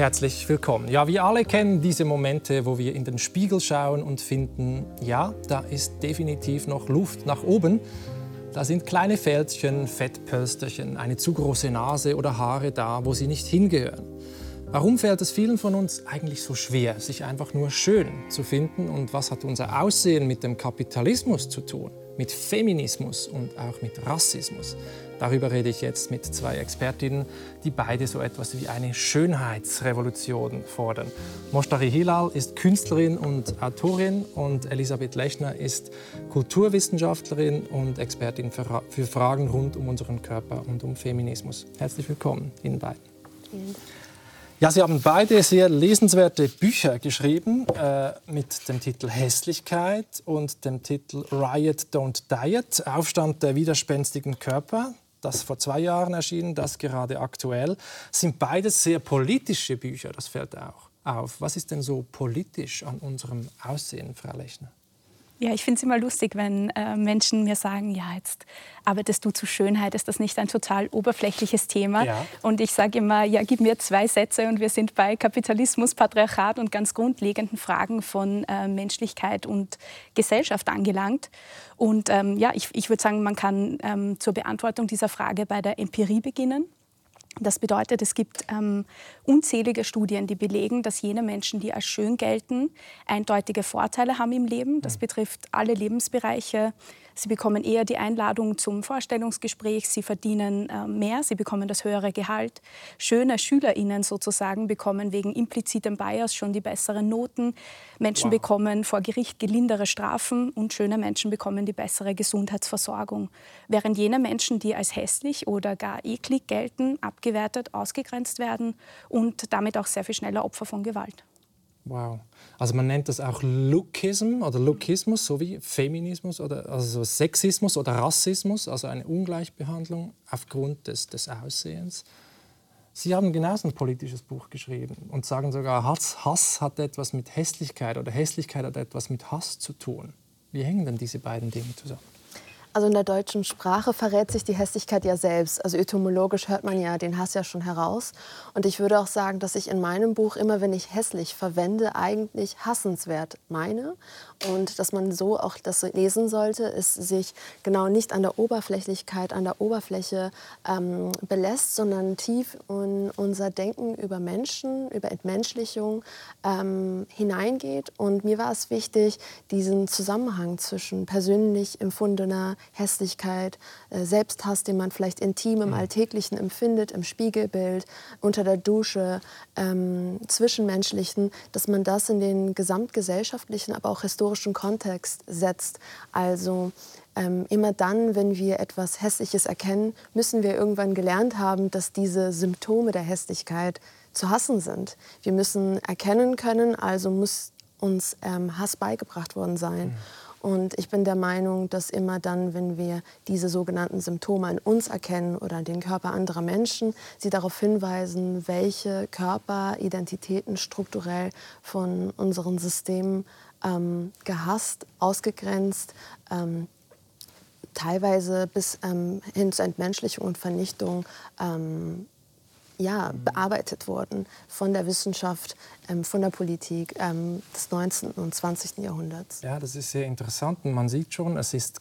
Herzlich willkommen. Ja, wir alle kennen diese Momente, wo wir in den Spiegel schauen und finden, ja, da ist definitiv noch Luft nach oben. Da sind kleine Fältchen, Fettpölsterchen, eine zu große Nase oder Haare da, wo sie nicht hingehören. Warum fällt es vielen von uns eigentlich so schwer, sich einfach nur schön zu finden? Und was hat unser Aussehen mit dem Kapitalismus zu tun? Mit Feminismus und auch mit Rassismus? Darüber rede ich jetzt mit zwei Expertinnen, die beide so etwas wie eine Schönheitsrevolution fordern. Moshtari Hilal ist Künstlerin und Autorin und Elisabeth Lechner ist Kulturwissenschaftlerin und Expertin für, für Fragen rund um unseren Körper und um Feminismus. Herzlich willkommen Ihnen beiden. Ja, Sie haben beide sehr lesenswerte Bücher geschrieben äh, mit dem Titel Hässlichkeit und dem Titel Riot Don't Diet, Aufstand der widerspenstigen Körper das vor zwei Jahren erschienen, das gerade aktuell, sind beides sehr politische Bücher, das fällt auch auf. Was ist denn so politisch an unserem Aussehen, Frau Lechner? Ja, ich finde es immer lustig, wenn äh, Menschen mir sagen, ja, jetzt arbeitest du zu Schönheit, ist das nicht ein total oberflächliches Thema? Ja. Und ich sage immer, ja, gib mir zwei Sätze und wir sind bei Kapitalismus, Patriarchat und ganz grundlegenden Fragen von äh, Menschlichkeit und Gesellschaft angelangt. Und ähm, ja, ich, ich würde sagen, man kann ähm, zur Beantwortung dieser Frage bei der Empirie beginnen. Das bedeutet, es gibt ähm, unzählige Studien, die belegen, dass jene Menschen, die als schön gelten, eindeutige Vorteile haben im Leben. Das mhm. betrifft alle Lebensbereiche, Sie bekommen eher die Einladung zum Vorstellungsgespräch, sie verdienen äh, mehr, sie bekommen das höhere Gehalt. Schöne SchülerInnen sozusagen bekommen wegen implizitem Bias schon die besseren Noten. Menschen wow. bekommen vor Gericht gelindere Strafen und schöne Menschen bekommen die bessere Gesundheitsversorgung. Während jene Menschen, die als hässlich oder gar eklig gelten, abgewertet, ausgegrenzt werden und damit auch sehr viel schneller Opfer von Gewalt. Wow. Also man nennt das auch Lookism oder Lookismus sowie Feminismus oder also Sexismus oder Rassismus, also eine Ungleichbehandlung aufgrund des, des Aussehens. Sie haben genauso ein politisches Buch geschrieben und sagen sogar, Hass, Hass hat etwas mit Hässlichkeit oder Hässlichkeit hat etwas mit Hass zu tun. Wie hängen denn diese beiden Dinge zusammen? Also in der deutschen Sprache verrät sich die Hässlichkeit ja selbst. Also etymologisch hört man ja den Hass ja schon heraus. Und ich würde auch sagen, dass ich in meinem Buch immer, wenn ich hässlich verwende, eigentlich hassenswert meine. Und dass man so auch das lesen sollte, ist sich genau nicht an der Oberflächlichkeit, an der Oberfläche ähm, belässt, sondern tief in unser Denken über Menschen, über Entmenschlichung ähm, hineingeht. Und mir war es wichtig, diesen Zusammenhang zwischen persönlich empfundener Hässlichkeit, äh, Selbsthass, den man vielleicht intim im mhm. Alltäglichen empfindet, im Spiegelbild, unter der Dusche, ähm, zwischenmenschlichen, dass man das in den gesamtgesellschaftlichen, aber auch historischen Kontext setzt. Also ähm, immer dann, wenn wir etwas Hässliches erkennen, müssen wir irgendwann gelernt haben, dass diese Symptome der Hässlichkeit zu hassen sind. Wir müssen erkennen können, also muss uns ähm, Hass beigebracht worden sein. Mhm. Und ich bin der Meinung, dass immer dann, wenn wir diese sogenannten Symptome an uns erkennen oder den Körper anderer Menschen, sie darauf hinweisen, welche Körperidentitäten strukturell von unseren Systemen ähm, gehasst, ausgegrenzt, ähm, teilweise bis ähm, hin zur Entmenschlichung und Vernichtung ähm, ja, bearbeitet wurden von der Wissenschaft, ähm, von der Politik ähm, des 19. und 20. Jahrhunderts. Ja, das ist sehr interessant. Und man sieht schon, es ist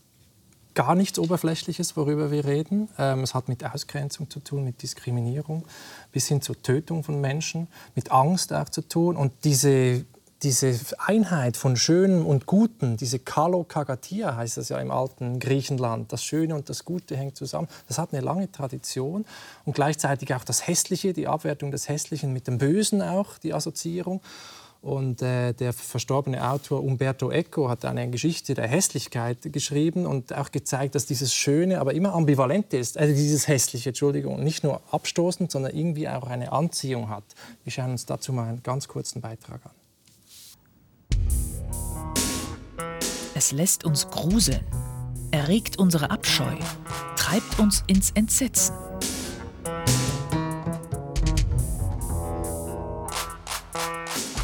gar nichts Oberflächliches, worüber wir reden. Ähm, es hat mit Ausgrenzung zu tun, mit Diskriminierung, bis hin zur Tötung von Menschen, mit Angst auch zu tun. Und diese diese Einheit von Schönem und Guten, diese Kalo Kagatia heißt das ja im alten Griechenland, das Schöne und das Gute hängt zusammen, das hat eine lange Tradition und gleichzeitig auch das Hässliche, die Abwertung des Hässlichen mit dem Bösen auch, die Assoziierung. Und äh, der verstorbene Autor Umberto Eco hat eine Geschichte der Hässlichkeit geschrieben und auch gezeigt, dass dieses Schöne aber immer ambivalent ist, also dieses Hässliche, Entschuldigung, nicht nur abstoßend, sondern irgendwie auch eine Anziehung hat. Wir schauen uns dazu mal einen ganz kurzen Beitrag an. Es lässt uns gruseln, erregt unsere Abscheu, treibt uns ins Entsetzen.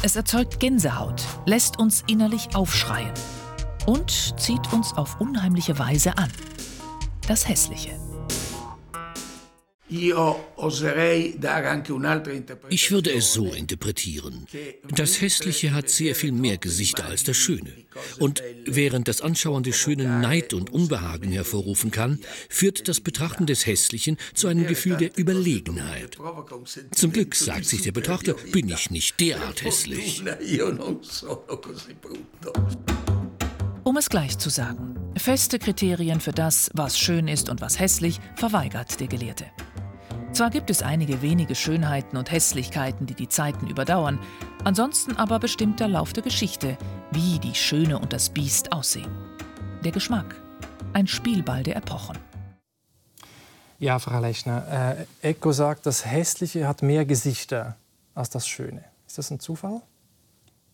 Es erzeugt Gänsehaut, lässt uns innerlich aufschreien und zieht uns auf unheimliche Weise an. Das Hässliche. Ich würde es so interpretieren. Das Hässliche hat sehr viel mehr Gesichter als das Schöne. Und während das Anschauen des Schönen Neid und Unbehagen hervorrufen kann, führt das Betrachten des Hässlichen zu einem Gefühl der Überlegenheit. Zum Glück, sagt sich der Betrachter, bin ich nicht derart hässlich. Um es gleich zu sagen, feste Kriterien für das, was schön ist und was hässlich, verweigert der Gelehrte. Zwar gibt es einige wenige Schönheiten und Hässlichkeiten, die die Zeiten überdauern, ansonsten aber bestimmt der Lauf der Geschichte, wie die Schöne und das Biest aussehen. Der Geschmack, ein Spielball der Epochen. Ja, Frau Lechner, äh, Eco sagt, das Hässliche hat mehr Gesichter als das Schöne. Ist das ein Zufall?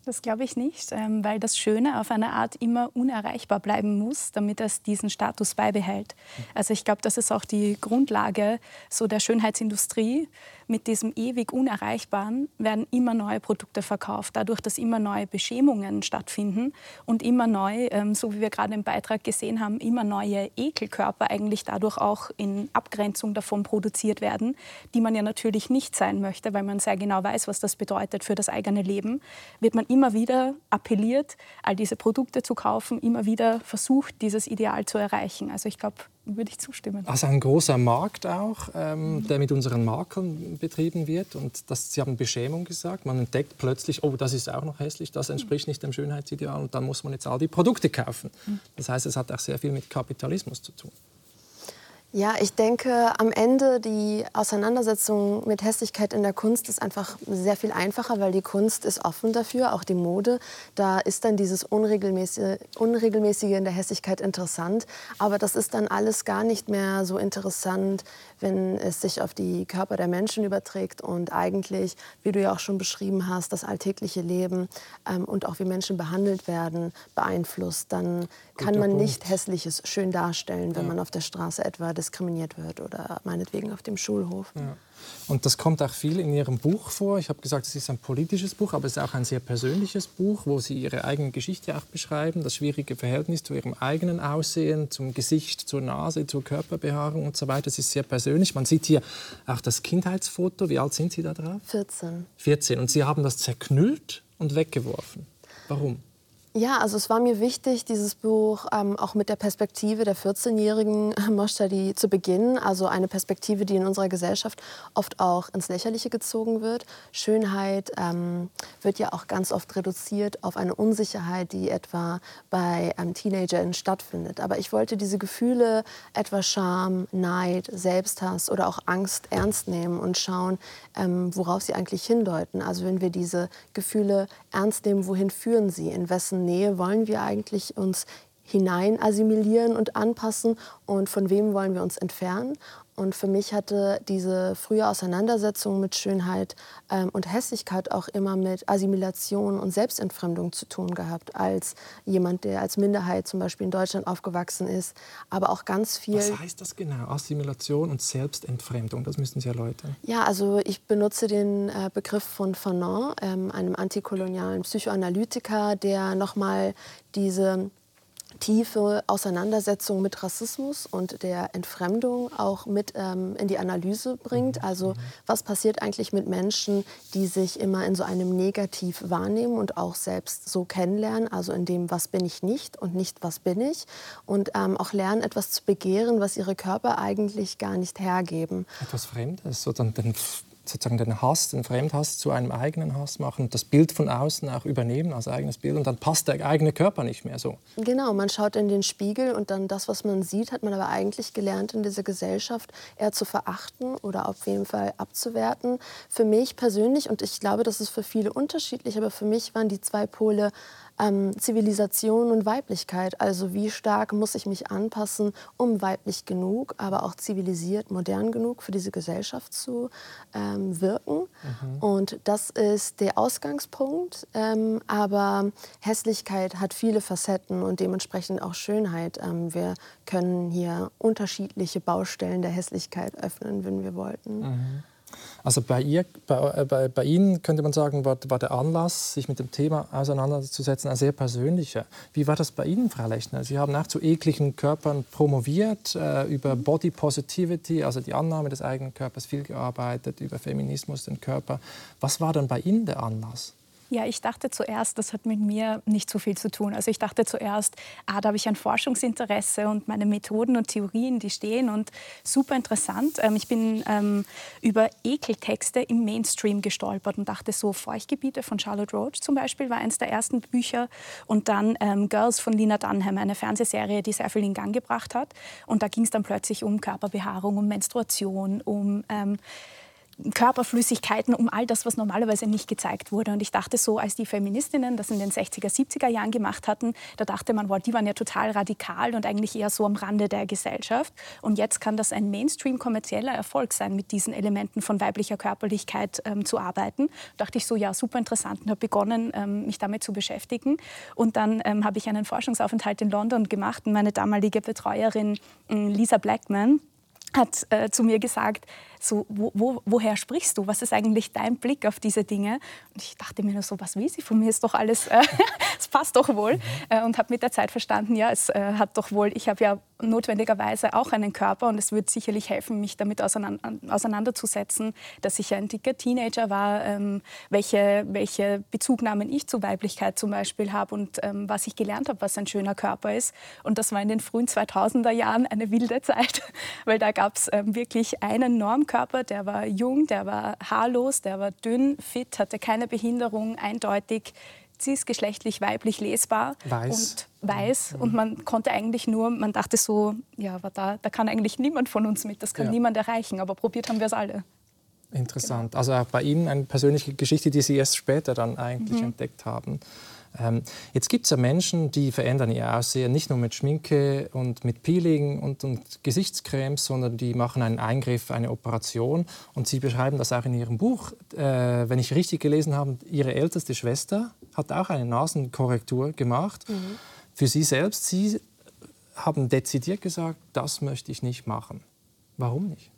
Das glaube ich nicht, ähm, weil das Schöne auf eine Art immer unerreichbar bleiben muss, damit es diesen Status beibehält. Also ich glaube, das ist auch die Grundlage so der Schönheitsindustrie, mit diesem ewig Unerreichbaren werden immer neue Produkte verkauft, dadurch, dass immer neue Beschämungen stattfinden und immer neu, ähm, so wie wir gerade im Beitrag gesehen haben, immer neue Ekelkörper eigentlich dadurch auch in Abgrenzung davon produziert werden, die man ja natürlich nicht sein möchte, weil man sehr genau weiß, was das bedeutet für das eigene Leben, wird man immer wieder appelliert, all diese Produkte zu kaufen, immer wieder versucht, dieses Ideal zu erreichen. Also ich glaube, würde ich zustimmen. Also ein großer Markt auch, ähm, der mit unseren Marken betrieben wird. Und das, Sie haben Beschämung gesagt. Man entdeckt plötzlich, oh, das ist auch noch hässlich, das entspricht nicht dem Schönheitsideal. Und dann muss man jetzt all die Produkte kaufen. Das heißt, es hat auch sehr viel mit Kapitalismus zu tun. Ja, ich denke, am Ende die Auseinandersetzung mit Hässlichkeit in der Kunst ist einfach sehr viel einfacher, weil die Kunst ist offen dafür, auch die Mode. Da ist dann dieses Unregelmäßige, Unregelmäßige in der Hässlichkeit interessant. Aber das ist dann alles gar nicht mehr so interessant, wenn es sich auf die Körper der Menschen überträgt und eigentlich, wie du ja auch schon beschrieben hast, das alltägliche Leben ähm, und auch wie Menschen behandelt werden, beeinflusst. Dann kann man Punkt. nicht Hässliches schön darstellen, wenn ja. man auf der Straße etwa diskriminiert wird oder meinetwegen auf dem Schulhof. Ja. Und das kommt auch viel in Ihrem Buch vor. Ich habe gesagt, es ist ein politisches Buch, aber es ist auch ein sehr persönliches Buch, wo Sie Ihre eigene Geschichte auch beschreiben, das schwierige Verhältnis zu Ihrem eigenen Aussehen, zum Gesicht, zur Nase, zur Körperbehaarung und so weiter. Das ist sehr persönlich. Man sieht hier auch das Kindheitsfoto. Wie alt sind Sie da drauf? 14. 14. Und Sie haben das zerknüllt und weggeworfen. Warum? Ja, also es war mir wichtig, dieses Buch ähm, auch mit der Perspektive der 14-jährigen Moshtadi zu beginnen. Also eine Perspektive, die in unserer Gesellschaft oft auch ins Lächerliche gezogen wird. Schönheit ähm, wird ja auch ganz oft reduziert auf eine Unsicherheit, die etwa bei ähm, Teenagern stattfindet. Aber ich wollte diese Gefühle, etwa Scham, Neid, Selbsthass oder auch Angst ernst nehmen und schauen, ähm, worauf sie eigentlich hindeuten. Also wenn wir diese Gefühle ernst nehmen, wohin führen sie, in wessen Nähe wollen wir eigentlich uns hinein assimilieren und anpassen und von wem wollen wir uns entfernen. Und für mich hatte diese frühe Auseinandersetzung mit Schönheit ähm, und Hässlichkeit auch immer mit Assimilation und Selbstentfremdung zu tun gehabt, als jemand, der als Minderheit zum Beispiel in Deutschland aufgewachsen ist, aber auch ganz viel. Was heißt das genau? Assimilation und Selbstentfremdung, das müssen Sie erläutern. Ja, also ich benutze den äh, Begriff von Fanon, ähm, einem antikolonialen Psychoanalytiker, der nochmal diese tiefe Auseinandersetzung mit Rassismus und der Entfremdung auch mit ähm, in die Analyse bringt. Mhm. Also mhm. was passiert eigentlich mit Menschen, die sich immer in so einem Negativ wahrnehmen und auch selbst so kennenlernen, also in dem, was bin ich nicht und nicht, was bin ich. Und ähm, auch lernen, etwas zu begehren, was ihre Körper eigentlich gar nicht hergeben. Etwas Fremdes, oder den sozusagen den Hass, den Fremdhass zu einem eigenen Hass machen, das Bild von außen auch übernehmen als eigenes Bild und dann passt der eigene Körper nicht mehr so. Genau, man schaut in den Spiegel und dann das, was man sieht, hat man aber eigentlich gelernt in dieser Gesellschaft eher zu verachten oder auf jeden Fall abzuwerten. Für mich persönlich, und ich glaube, das ist für viele unterschiedlich, aber für mich waren die zwei Pole ähm, Zivilisation und Weiblichkeit. Also wie stark muss ich mich anpassen, um weiblich genug, aber auch zivilisiert, modern genug für diese Gesellschaft zu ähm, wirken. Mhm. Und das ist der Ausgangspunkt. Ähm, aber Hässlichkeit hat viele Facetten und dementsprechend auch Schönheit. Ähm, wir können hier unterschiedliche Baustellen der Hässlichkeit öffnen, wenn wir wollten. Mhm. Also bei, ihr, bei, äh, bei, bei, Ihnen könnte man sagen, war, war, der Anlass, sich mit dem Thema auseinanderzusetzen, ein sehr persönlicher. Wie war das bei Ihnen, Frau Lechner? Sie haben auch zu ekligen Körpern promoviert, äh, über Body Positivity, also die Annahme des eigenen Körpers, viel gearbeitet, über Feminismus, den Körper. Was war dann bei Ihnen der Anlass? Ja, ich dachte zuerst, das hat mit mir nicht so viel zu tun. Also ich dachte zuerst, ah, da habe ich ein Forschungsinteresse und meine Methoden und Theorien, die stehen und super interessant. Ähm, ich bin ähm, über Ekeltexte im Mainstream gestolpert und dachte so, Feuchtgebiete von Charlotte Roach zum Beispiel war eines der ersten Bücher und dann ähm, Girls von Lina Dunham, eine Fernsehserie, die sehr viel in Gang gebracht hat. Und da ging es dann plötzlich um Körperbehaarung, um Menstruation, um ähm, Körperflüssigkeiten, um all das, was normalerweise nicht gezeigt wurde. Und ich dachte so, als die Feministinnen das in den 60er, 70er Jahren gemacht hatten, da dachte man, wow, die waren ja total radikal und eigentlich eher so am Rande der Gesellschaft. Und jetzt kann das ein Mainstream-kommerzieller Erfolg sein, mit diesen Elementen von weiblicher Körperlichkeit ähm, zu arbeiten. Da dachte ich so, ja, super interessant und habe begonnen, ähm, mich damit zu beschäftigen. Und dann ähm, habe ich einen Forschungsaufenthalt in London gemacht und meine damalige Betreuerin Lisa Blackman hat äh, zu mir gesagt, so, wo, wo, woher sprichst du? Was ist eigentlich dein Blick auf diese Dinge? Und ich dachte mir nur so, was will sie von mir? Ist doch alles, äh, es passt doch wohl. Mhm. Äh, und habe mit der Zeit verstanden, ja, es äh, hat doch wohl, ich habe ja notwendigerweise auch einen Körper und es wird sicherlich helfen, mich damit auseinanderzusetzen, dass ich ein dicker Teenager war, ähm, welche, welche Bezugnahmen ich zur Weiblichkeit zum Beispiel habe und ähm, was ich gelernt habe, was ein schöner Körper ist. Und das war in den frühen 2000er Jahren eine wilde Zeit, weil da gab es ähm, wirklich einen Normkörper, Körper, der war jung, der war haarlos, der war dünn, fit, hatte keine Behinderung, eindeutig cisgeschlechtlich weiblich lesbar weiß. und weiß. Mhm. Und man konnte eigentlich nur, man dachte so, ja, aber da, da kann eigentlich niemand von uns mit, das kann ja. niemand erreichen, aber probiert haben wir es alle. Interessant. Genau. Also auch bei Ihnen eine persönliche Geschichte, die Sie erst später dann eigentlich mhm. entdeckt haben. Ähm, jetzt gibt es ja Menschen, die verändern ihr Aussehen nicht nur mit Schminke und mit Peeling und, und, Gesichtscremes, sondern die machen einen Eingriff, eine Operation. Und Sie beschreiben das auch in Ihrem Buch. Äh, wenn ich richtig gelesen habe, Ihre älteste Schwester hat auch eine Nasenkorrektur gemacht. Mhm. Für Sie selbst, Sie haben dezidiert gesagt, das möchte ich nicht machen. Warum nicht?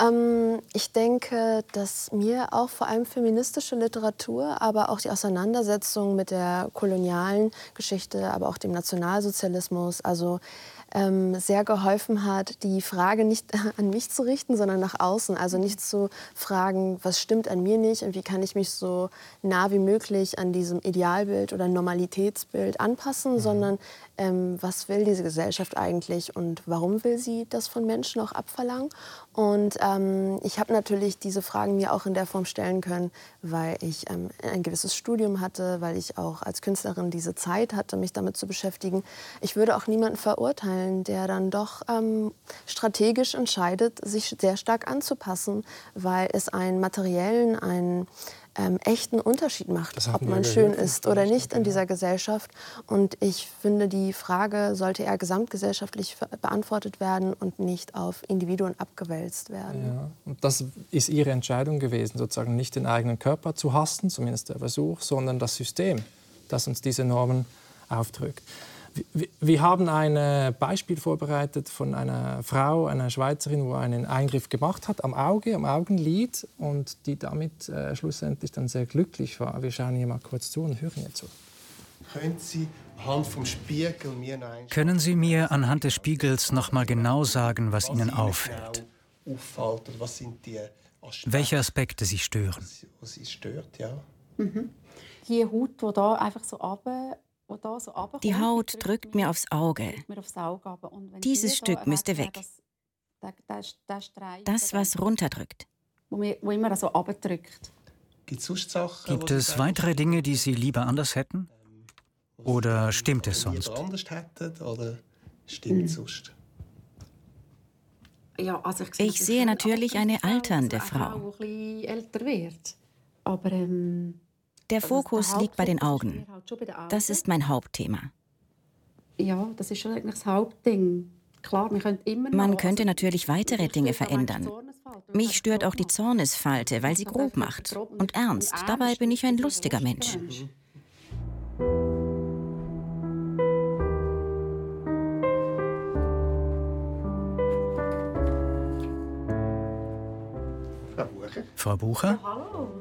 Ähm, ich denke, dass mir auch vor allem feministische Literatur, aber auch die Auseinandersetzung mit der kolonialen Geschichte, aber auch dem Nationalsozialismus, also ähm, sehr geholfen hat, die Frage nicht an mich zu richten, sondern nach außen. Also nicht zu fragen, was stimmt an mir nicht und wie kann ich mich so nah wie möglich an diesem Idealbild oder Normalitätsbild anpassen, mhm. sondern ähm, was will diese Gesellschaft eigentlich und warum will sie das von Menschen auch abverlangen. Und ähm, ich habe natürlich diese Fragen mir auch in der Form stellen können, weil ich ähm, ein gewisses Studium hatte, weil ich auch als Künstlerin diese Zeit hatte, mich damit zu beschäftigen. Ich würde auch niemanden verurteilen, der dann doch ähm, strategisch entscheidet, sich sehr stark anzupassen, weil es einen materiellen, einen ähm, echten Unterschied macht, ob man schön ist oder nicht in dieser Gesellschaft. Und ich finde, die Frage sollte eher gesamtgesellschaftlich beantwortet werden und nicht auf Individuen abgewälzt werden. Ja. Und das ist Ihre Entscheidung gewesen, sozusagen nicht den eigenen Körper zu hassen, zumindest der Versuch, sondern das System, das uns diese Normen aufdrückt. Wir haben ein Beispiel vorbereitet von einer Frau, einer Schweizerin, wo einen Eingriff gemacht hat am Auge, am Augenlid und die damit äh, schlussendlich dann sehr glücklich war. Wir schauen hier mal kurz zu und hören ihr zu. Können Sie anhand vom Spiegel mir Können Sie mir anhand des Spiegels noch mal genau sagen, was, was Ihnen auffällt? Genau auffällt was sind die Aspekte, Welche Aspekte Sie stören? Was Sie stört, ja. Mhm. Die Haut, die da einfach so runter die Haut drückt mir aufs Auge. Dieses Stück müsste weg. Das, was runterdrückt. Gibt es weitere Dinge, die Sie lieber anders hätten? Oder stimmt es sonst? Also ich sehe natürlich eine alternde Frau. Aber ähm, der Fokus liegt bei den Augen. Das ist mein Hauptthema. Ja, das ist schon eigentlich das Hauptding. Klar, Man könnte natürlich weitere Dinge verändern. Mich stört auch die Zornesfalte, weil sie grob macht. Und ernst. Dabei bin ich ein lustiger Mensch. Frau Bucher? Ja, hallo.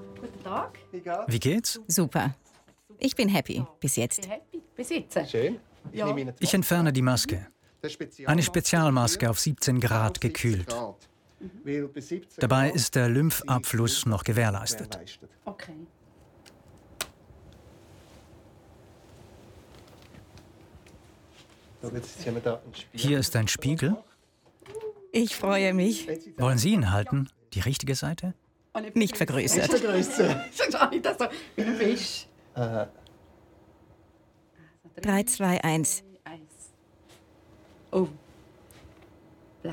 Wie geht's? Super. Ich bin happy bis jetzt. Bis jetzt. Schön. Ich entferne die Maske. Eine Spezialmaske auf 17 Grad gekühlt. Grad. Weil bei 17 Dabei ist der Lymphabfluss noch gewährleistet. Okay. Hier ist ein Spiegel. Ich freue mich. Wollen Sie ihn halten? Die richtige Seite? Nicht vergrößert. Größe. Schon nicht so wie ein Fisch. Äh, 3, 2, 1. Eins. Oh.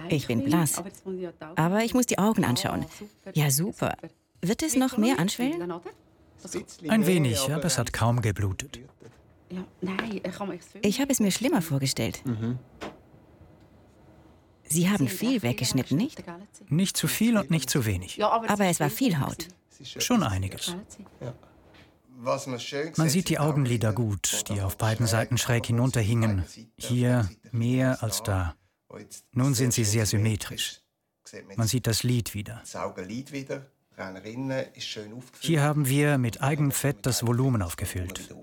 Ich bin blass. Aber, ich muss die Augen anschauen. Ah, super, Ja, super. Wird es noch mehr anschwellen? Ein wenig, aber es hat kaum geblutet. Ich das habe es mir schlimmer vorgestellt. Sie haben viel weggeschnitten, nicht? Nicht zu viel und nicht zu wenig. Aber, es war viel Haut. Schon einiges. Man sieht, die Augenlider gut, die auf beiden Seiten schräg hinunterhingen. Hier mehr als da. Nun sind sie sehr symmetrisch. Sieht man sieht das Lid wieder. Hier haben wir mit Eigenfett das Volumen aufgefüllt.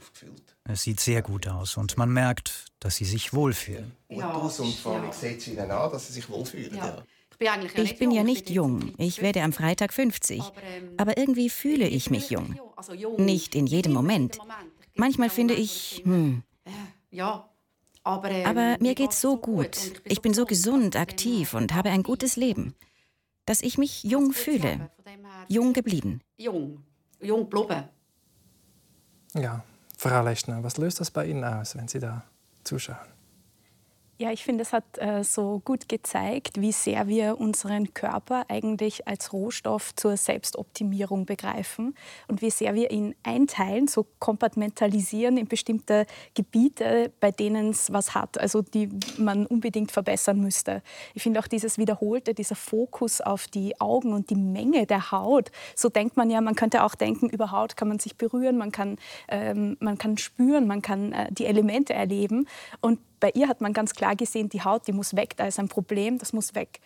Es sieht sehr gut aus und man merkt, dass sie sich wohlfühlen. Fotos und vor allem ja. sieht sie ihnen an, dass sie sich wohlfühlen. Ja. Ja. Ich bin, ja nicht jung. Ich werde am Freitag 50. Aber, ähm, Aber irgendwie fühle ich mich jung. Also. Nicht in jedem Moment. Manchmal finde ich, hm, Ja, aber, ähm, mir geht's so gut. Ich bin so gesund, aktiv und habe ein gutes Leben. Dass ich mich jung fühle. Jung geblieben. Jung. Jung geblieben. Ja, Frau Lechner, was löst das bei Ihnen aus, wenn Sie da zuschauen? Ja, ich finde, es hat äh, so gut gezeigt, wie sehr wir unseren Körper eigentlich als Rohstoff zur Selbstoptimierung begreifen und wie sehr wir ihn einteilen, so kompartmentalisieren in bestimmte Gebiete, bei denen es was hat, also die man unbedingt verbessern müsste. Ich finde auch dieses wiederholte, dieser Fokus auf die Augen und die Menge der Haut. So denkt man ja, man könnte auch denken, über Haut kann man sich berühren, man kann, ähm, man kann spüren, man kann äh, die Elemente erleben und bei ihr hat man ganz klar gesehen, die Haut, die muss weg, da ist ein Problem, das muss weg.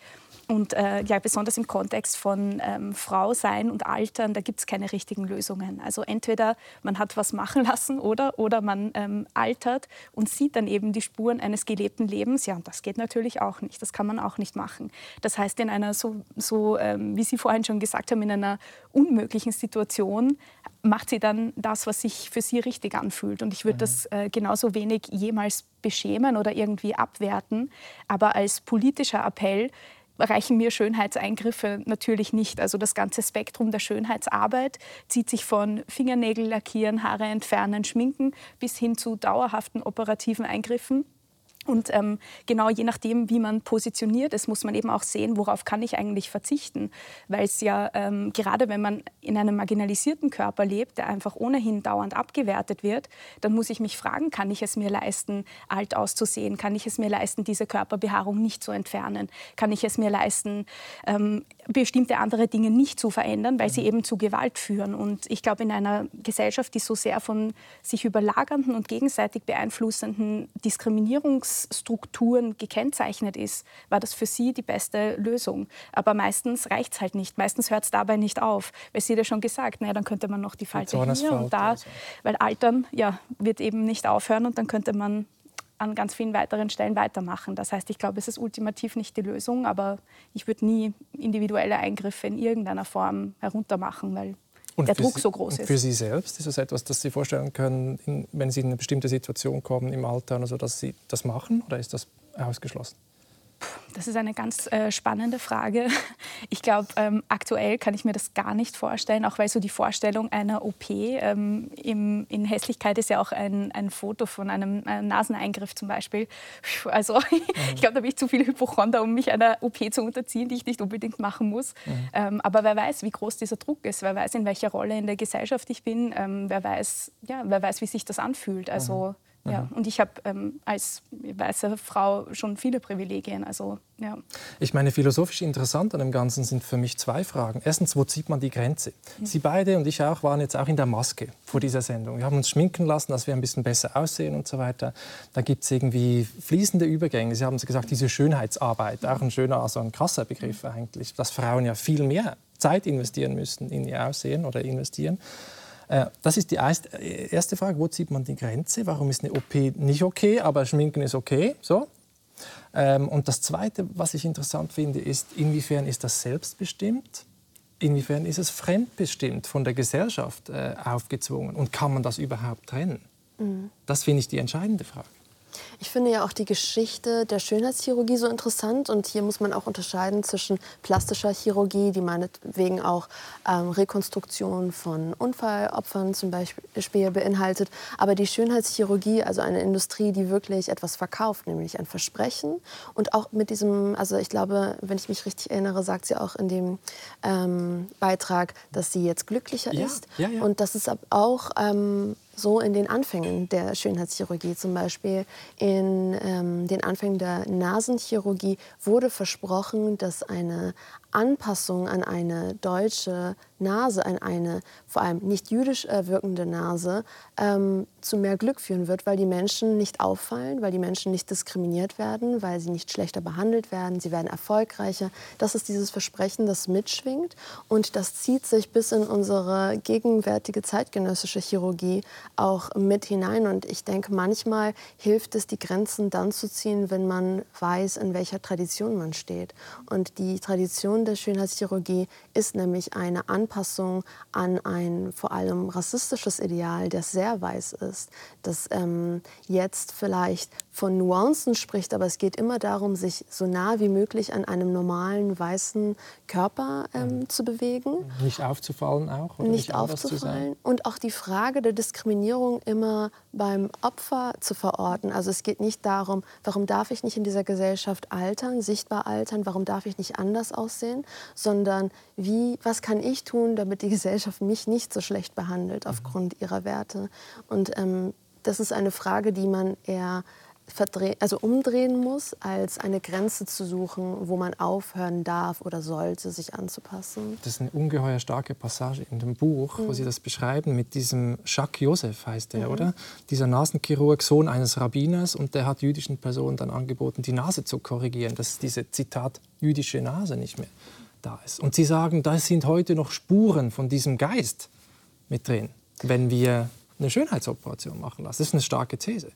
Und äh, ja, besonders im Kontext von ähm, Frau sein und Altern, da gibt es keine richtigen Lösungen. Also entweder man hat was machen lassen oder, oder man ähm, altert und sieht dann eben die Spuren eines gelebten Lebens. Ja, und das geht natürlich auch nicht. Das kann man auch nicht machen. Das heißt, in einer so, so ähm, wie Sie vorhin schon gesagt haben, in einer unmöglichen Situation macht sie dann das, was sich für sie richtig anfühlt. Und ich würde das äh, genauso wenig jemals beschämen oder irgendwie abwerten. Aber als politischer Appell reichen mir Schönheitseingriffe natürlich nicht. Also das ganze Spektrum der Schönheitsarbeit zieht sich von Fingernägel lackieren, Haare entfernen, schminken bis hin zu dauerhaften operativen Eingriffen. Und ähm, genau je nachdem, wie man positioniert ist, muss man eben auch sehen, worauf kann ich eigentlich verzichten. Weil es ja, ähm, gerade wenn man in einem marginalisierten Körper lebt, der einfach ohnehin dauernd abgewertet wird, dann muss ich mich fragen, kann ich es mir leisten, alt auszusehen? Kann ich es mir leisten, diese Körperbehaarung nicht zu entfernen? Kann ich es mir leisten, ähm, bestimmte andere Dinge nicht zu verändern, weil sie eben zu Gewalt führen? Und ich glaube, in einer Gesellschaft, die so sehr von sich überlagernden und gegenseitig beeinflussenden Diskriminierungsstrukturen gekennzeichnet ist, war das für sie die beste Lösung. Aber meistens reicht es halt nicht. Meistens hört es dabei nicht auf. Weil sie hat ja schon gesagt, naja, dann könnte man noch die Falte hier Zornesfalte und da, oder so. weil Altern ja, wird eben nicht aufhören und dann könnte man an ganz vielen weiteren Stellen weitermachen. Das heißt, ich glaube, es ist ultimativ nicht die Lösung, aber ich würde nie individuelle Eingriffe in irgendeiner Form heruntermachen, weil der für Druck Sie, so groß und ist. Für Sie selbst ist das etwas, das Sie vorstellen können, in, wenn Sie in eine bestimmte Situation kommen im Alter, also dass Sie das machen oder ist das ausgeschlossen? Das ist eine ganz äh, spannende Frage. Ich glaube, ähm, aktuell kann ich mir das gar nicht vorstellen, auch weil so die Vorstellung einer OP ähm, im, in Hässlichkeit ist ja auch ein, ein Foto von einem, einem Naseneingriff zum Beispiel. Also ich glaube, da bin ich zu viel Hypochonder, um mich einer OP zu unterziehen, die ich nicht unbedingt machen muss. Ähm, aber wer weiß, wie groß dieser Druck ist, wer weiß, in welcher Rolle in der Gesellschaft ich bin, ähm, wer, weiß, ja, wer weiß, wie sich das anfühlt. Also Ja, und ich habe ähm, als weiße Frau schon viele Privilegien. Also, ja. Ich meine, philosophisch interessant an dem Ganzen sind für mich zwei Fragen. Erstens, wo zieht man die Grenze? Mhm. Sie beide und ich auch waren jetzt auch in der Maske vor dieser Sendung. Wir haben uns schminken lassen, dass wir ein bisschen besser aussehen und so weiter. Da gibt es irgendwie fließende Übergänge. Sie haben gesagt, diese Schönheitsarbeit, auch ein schöner, also ein krasser Begriff eigentlich, dass Frauen ja viel mehr Zeit investieren müssten in ihr Aussehen oder investieren. Äh, das ist die erste Frage. Wo zieht man die Grenze? Warum ist eine OP nicht okay, aber Schminken ist okay? So. Ähm, und das Zweite, was ich interessant finde, ist, inwiefern ist das selbstbestimmt? Inwiefern ist es fremdbestimmt, von der Gesellschaft äh, aufgezwungen? Und kann man das überhaupt trennen? Mhm. Das finde ich die entscheidende Frage. Ich finde ja auch die Geschichte der Schönheitschirurgie so interessant. Und hier muss man auch unterscheiden zwischen plastischer Chirurgie, die meinetwegen auch ähm, Rekonstruktion von Unfallopfern zum Beispiel beinhaltet. Aber die Schönheitschirurgie, also eine Industrie, die wirklich etwas verkauft, nämlich ein Versprechen. Und auch mit diesem, also ich glaube, wenn ich mich richtig erinnere, sagt sie auch in dem ähm, Beitrag, dass sie jetzt glücklicher ja, ist. Ja, ja. Und das ist auch ähm, so in den Anfängen der Schönheitschirurgie, zum Beispiel in ähm, den Anfängen der Nasenchirurgie, wurde versprochen, dass eine Anpassung an eine deutsche Nase, an eine vor allem nicht jüdisch äh, wirkende Nase, ähm, zu mehr Glück führen wird, weil die Menschen nicht auffallen, weil die Menschen nicht diskriminiert werden, weil sie nicht schlechter behandelt werden, sie werden erfolgreicher. Das ist dieses Versprechen, das mitschwingt und das zieht sich bis in unsere gegenwärtige zeitgenössische Chirurgie auch mit hinein. Und ich denke, manchmal hilft es, die Grenzen dann zu ziehen, wenn man weiß, in welcher Tradition man steht. Und die Tradition der Schönheitschirurgie ist nämlich eine Anpassung an ein vor allem rassistisches Ideal, das sehr weiß ist, das ähm, jetzt vielleicht von Nuancen spricht, aber es geht immer darum, sich so nah wie möglich an einem normalen weißen Körper ähm, mhm. zu bewegen. Nicht aufzufallen auch? Oder nicht, nicht aufzufallen. Und auch die Frage der Diskriminierung immer beim Opfer zu verorten. Also es geht nicht darum, warum darf ich nicht in dieser Gesellschaft altern, sichtbar altern, warum darf ich nicht anders aussehen, sondern wie, was kann ich tun, damit die Gesellschaft mich nicht so schlecht behandelt aufgrund ihrer Werte. Und ähm, das ist eine Frage, die man eher also umdrehen muss, als eine Grenze zu suchen, wo man aufhören darf oder sollte, sich anzupassen. Das ist eine ungeheuer starke Passage in dem Buch, mhm. wo Sie das beschreiben, mit diesem Jacques Joseph heißt der, mhm. oder? Dieser Nasenchirurg, Sohn eines Rabbiners, und der hat jüdischen Personen dann angeboten, die Nase zu korrigieren, dass diese, Zitat, jüdische Nase nicht mehr da ist. Und Sie sagen, da sind heute noch Spuren von diesem Geist mit drin, wenn wir eine Schönheitsoperation machen lassen. Das ist eine starke These.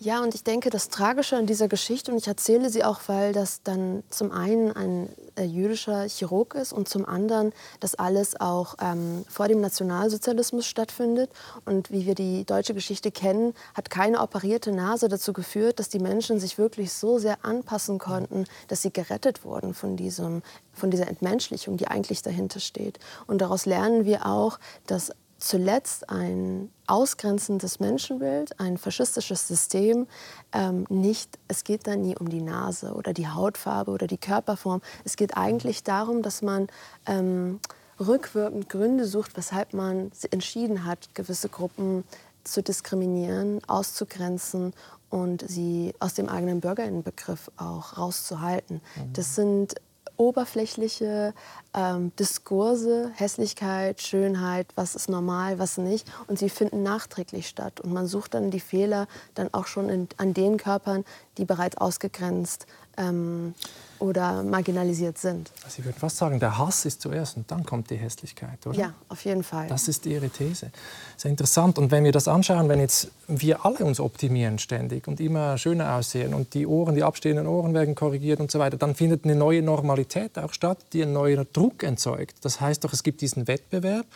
Ja, und ich denke, das Tragische an dieser Geschichte, und ich erzähle sie auch, weil das dann zum einen ein äh, jüdischer Chirurg ist und zum anderen, dass alles auch ähm, vor dem Nationalsozialismus stattfindet. Und wie wir die deutsche Geschichte kennen, hat keine operierte Nase dazu geführt, dass die Menschen sich wirklich so sehr anpassen konnten, dass sie gerettet wurden von, diesem, von dieser Entmenschlichung, die eigentlich dahinter steht. Und daraus lernen wir auch, dass zuletzt ein ausgrenzendes Menschenbild, ein faschistisches System. Ähm, nicht, es geht dann nie um die Nase oder die Hautfarbe oder die Körperform. Es geht eigentlich darum, dass man ähm, rückwirkend Gründe sucht, weshalb man entschieden hat, gewisse Gruppen zu diskriminieren, auszugrenzen und sie aus dem eigenen Bürgerinnenbegriff auch rauszuhalten. Mhm. Das sind oberflächliche ähm, Diskurse, Hässlichkeit, Schönheit, was ist normal, was nicht. Und sie finden nachträglich statt. Und man sucht dann die Fehler dann auch schon in, an den Körpern, die bereits ausgegrenzt ähm, oder marginalisiert sind. Also ich würde fast sagen, der Hass ist zuerst und dann kommt die Hässlichkeit, oder? Ja, auf jeden Fall. Das ist Ihre These. Sehr interessant. Und wenn wir das anschauen, wenn jetzt wir alle uns optimieren ständig und immer schöner aussehen und die Ohren, die abstehenden Ohren werden korrigiert und so weiter, dann findet eine neue Normalität auch statt, die einen neuen Druck erzeugt. Das heißt doch, es gibt diesen Wettbewerb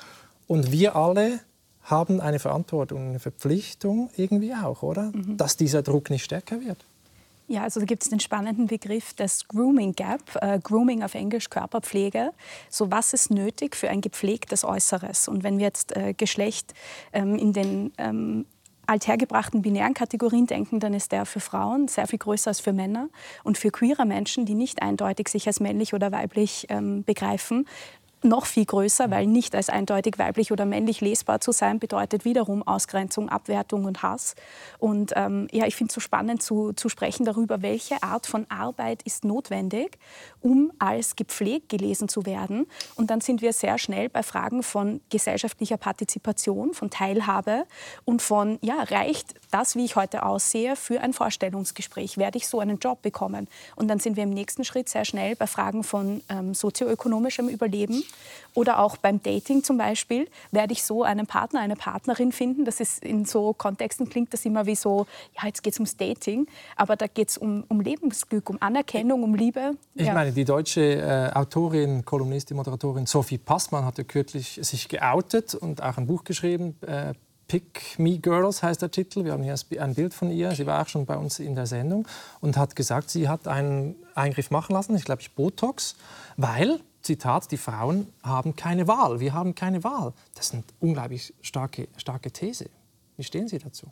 und wir alle haben eine Verantwortung, eine Verpflichtung irgendwie auch, oder? Mhm. Dass dieser Druck nicht stärker wird. Ja, also da gibt es den spannenden Begriff des Grooming Gap, äh, Grooming auf Englisch Körperpflege. So was ist nötig für ein gepflegtes Äußeres? Und wenn wir jetzt äh, Geschlecht ähm, in den ähm, althergebrachten binären Kategorien denken, dann ist der für Frauen sehr viel größer als für Männer. Und für queere Menschen, die nicht eindeutig sich als männlich oder weiblich ähm, begreifen, noch viel größer, weil nicht als eindeutig weiblich oder männlich lesbar zu sein, bedeutet wiederum Ausgrenzung, Abwertung und Hass. Und ähm, ja, ich finde es so spannend zu, zu sprechen darüber, welche Art von Arbeit ist notwendig, um als gepflegt gelesen zu werden. Und dann sind wir sehr schnell bei Fragen von gesellschaftlicher Partizipation, von Teilhabe und von, ja, reicht das, wie ich heute aussehe, für ein Vorstellungsgespräch? Werde ich so einen Job bekommen? Und dann sind wir im nächsten Schritt sehr schnell bei Fragen von ähm, sozioökonomischem Überleben oder auch beim Dating zum Beispiel. Werde ich so einen Partner, eine Partnerin finden? Das ist in so Kontexten klingt das immer wie so, ja, jetzt geht es ums Dating, aber da geht es um, um Lebensglück, um Anerkennung, um Liebe. Ich ja. meine, die deutsche äh, Autorin, Kolumnistin, Moderatorin Sophie Passmann hatte kürzlich sich geoutet und auch ein Buch geschrieben. Äh, Pick Me Girls heißt der Titel. Wir haben hier ein Bild von ihr. Sie war auch schon bei uns in der Sendung und hat gesagt, sie hat einen Eingriff machen lassen, ich glaube, Botox, weil Zitat, die Frauen haben keine Wahl. Wir haben keine Wahl. Das ist eine unglaublich starke, starke These. Wie stehen Sie dazu?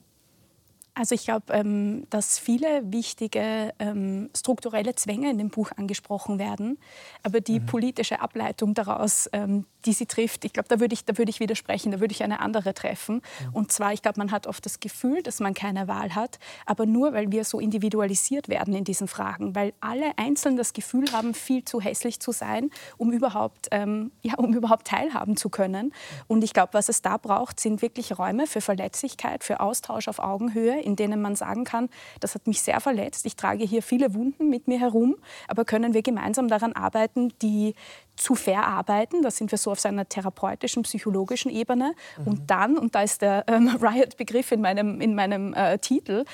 Also ich glaube, ähm, dass viele wichtige ähm, strukturelle Zwänge in dem Buch angesprochen werden, aber die mhm. politische Ableitung daraus, ähm, die sie trifft, ich glaube, da würde ich, da würd ich widersprechen, da würde ich eine andere treffen. Mhm. Und zwar, ich glaube, man hat oft das Gefühl, dass man keine Wahl hat, aber nur, weil wir so individualisiert werden in diesen Fragen, weil alle einzeln das Gefühl haben, viel zu hässlich zu sein, um überhaupt, ähm, ja, um überhaupt teilhaben zu können. Und ich glaube, was es da braucht, sind wirklich Räume für Verletzlichkeit, für Austausch auf Augenhöhe, in denen man sagen kann, das hat mich sehr verletzt, ich trage hier viele Wunden mit mir herum, aber können wir gemeinsam daran arbeiten, die zu verarbeiten. Da sind wir so auf seiner therapeutischen, psychologischen Ebene. Mhm. Und dann, und da ist der ähm, Riot-Begriff in meinem, in meinem äh, Titel,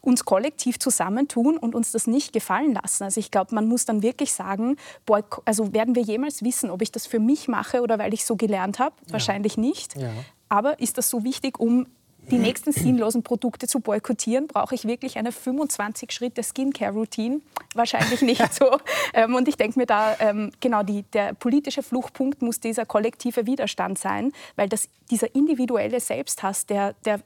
uns kollektiv zusammentun und uns das nicht gefallen lassen. Also ich glaube, man muss dann wirklich sagen, boah, also werden wir jemals wissen, ob ich das für mich mache oder weil ich so gelernt habe? Ja. Wahrscheinlich nicht. Ja. Aber ist das so wichtig, um die nächsten sinnlosen Produkte zu boykottieren, brauche ich wirklich eine 25-Schritte-Skincare-Routine? Wahrscheinlich nicht so. Ähm, und ich denke mir da, ähm, genau, die, der politische Fluchtpunkt muss dieser kollektive Widerstand sein, weil das, dieser individuelle Selbsthass, der, der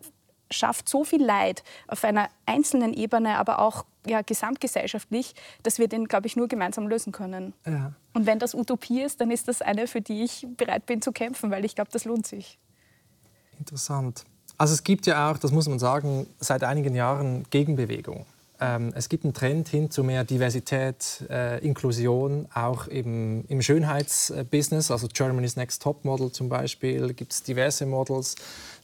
schafft so viel Leid auf einer einzelnen Ebene, aber auch ja, gesamtgesellschaftlich, dass wir den, glaube ich, nur gemeinsam lösen können. Ja. Und wenn das Utopie ist, dann ist das eine, für die ich bereit bin zu kämpfen, weil ich glaube, das lohnt sich. Interessant. Also es gibt ja auch, das muss man sagen, seit einigen Jahren Gegenbewegung. Ähm, es gibt einen Trend hin zu mehr Diversität, äh, Inklusion, auch eben im Schönheitsbusiness. Also Germany's Next Top Model zum Beispiel, gibt es diverse Models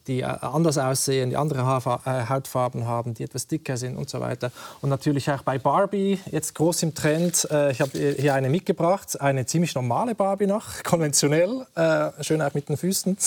die äh, anders aussehen, die andere äh, Hautfarben haben, die etwas dicker sind und so weiter. Und natürlich auch bei Barbie, jetzt groß im Trend. Äh, ich habe hier eine mitgebracht, eine ziemlich normale Barbie noch, konventionell, schön auch mit den Füßen.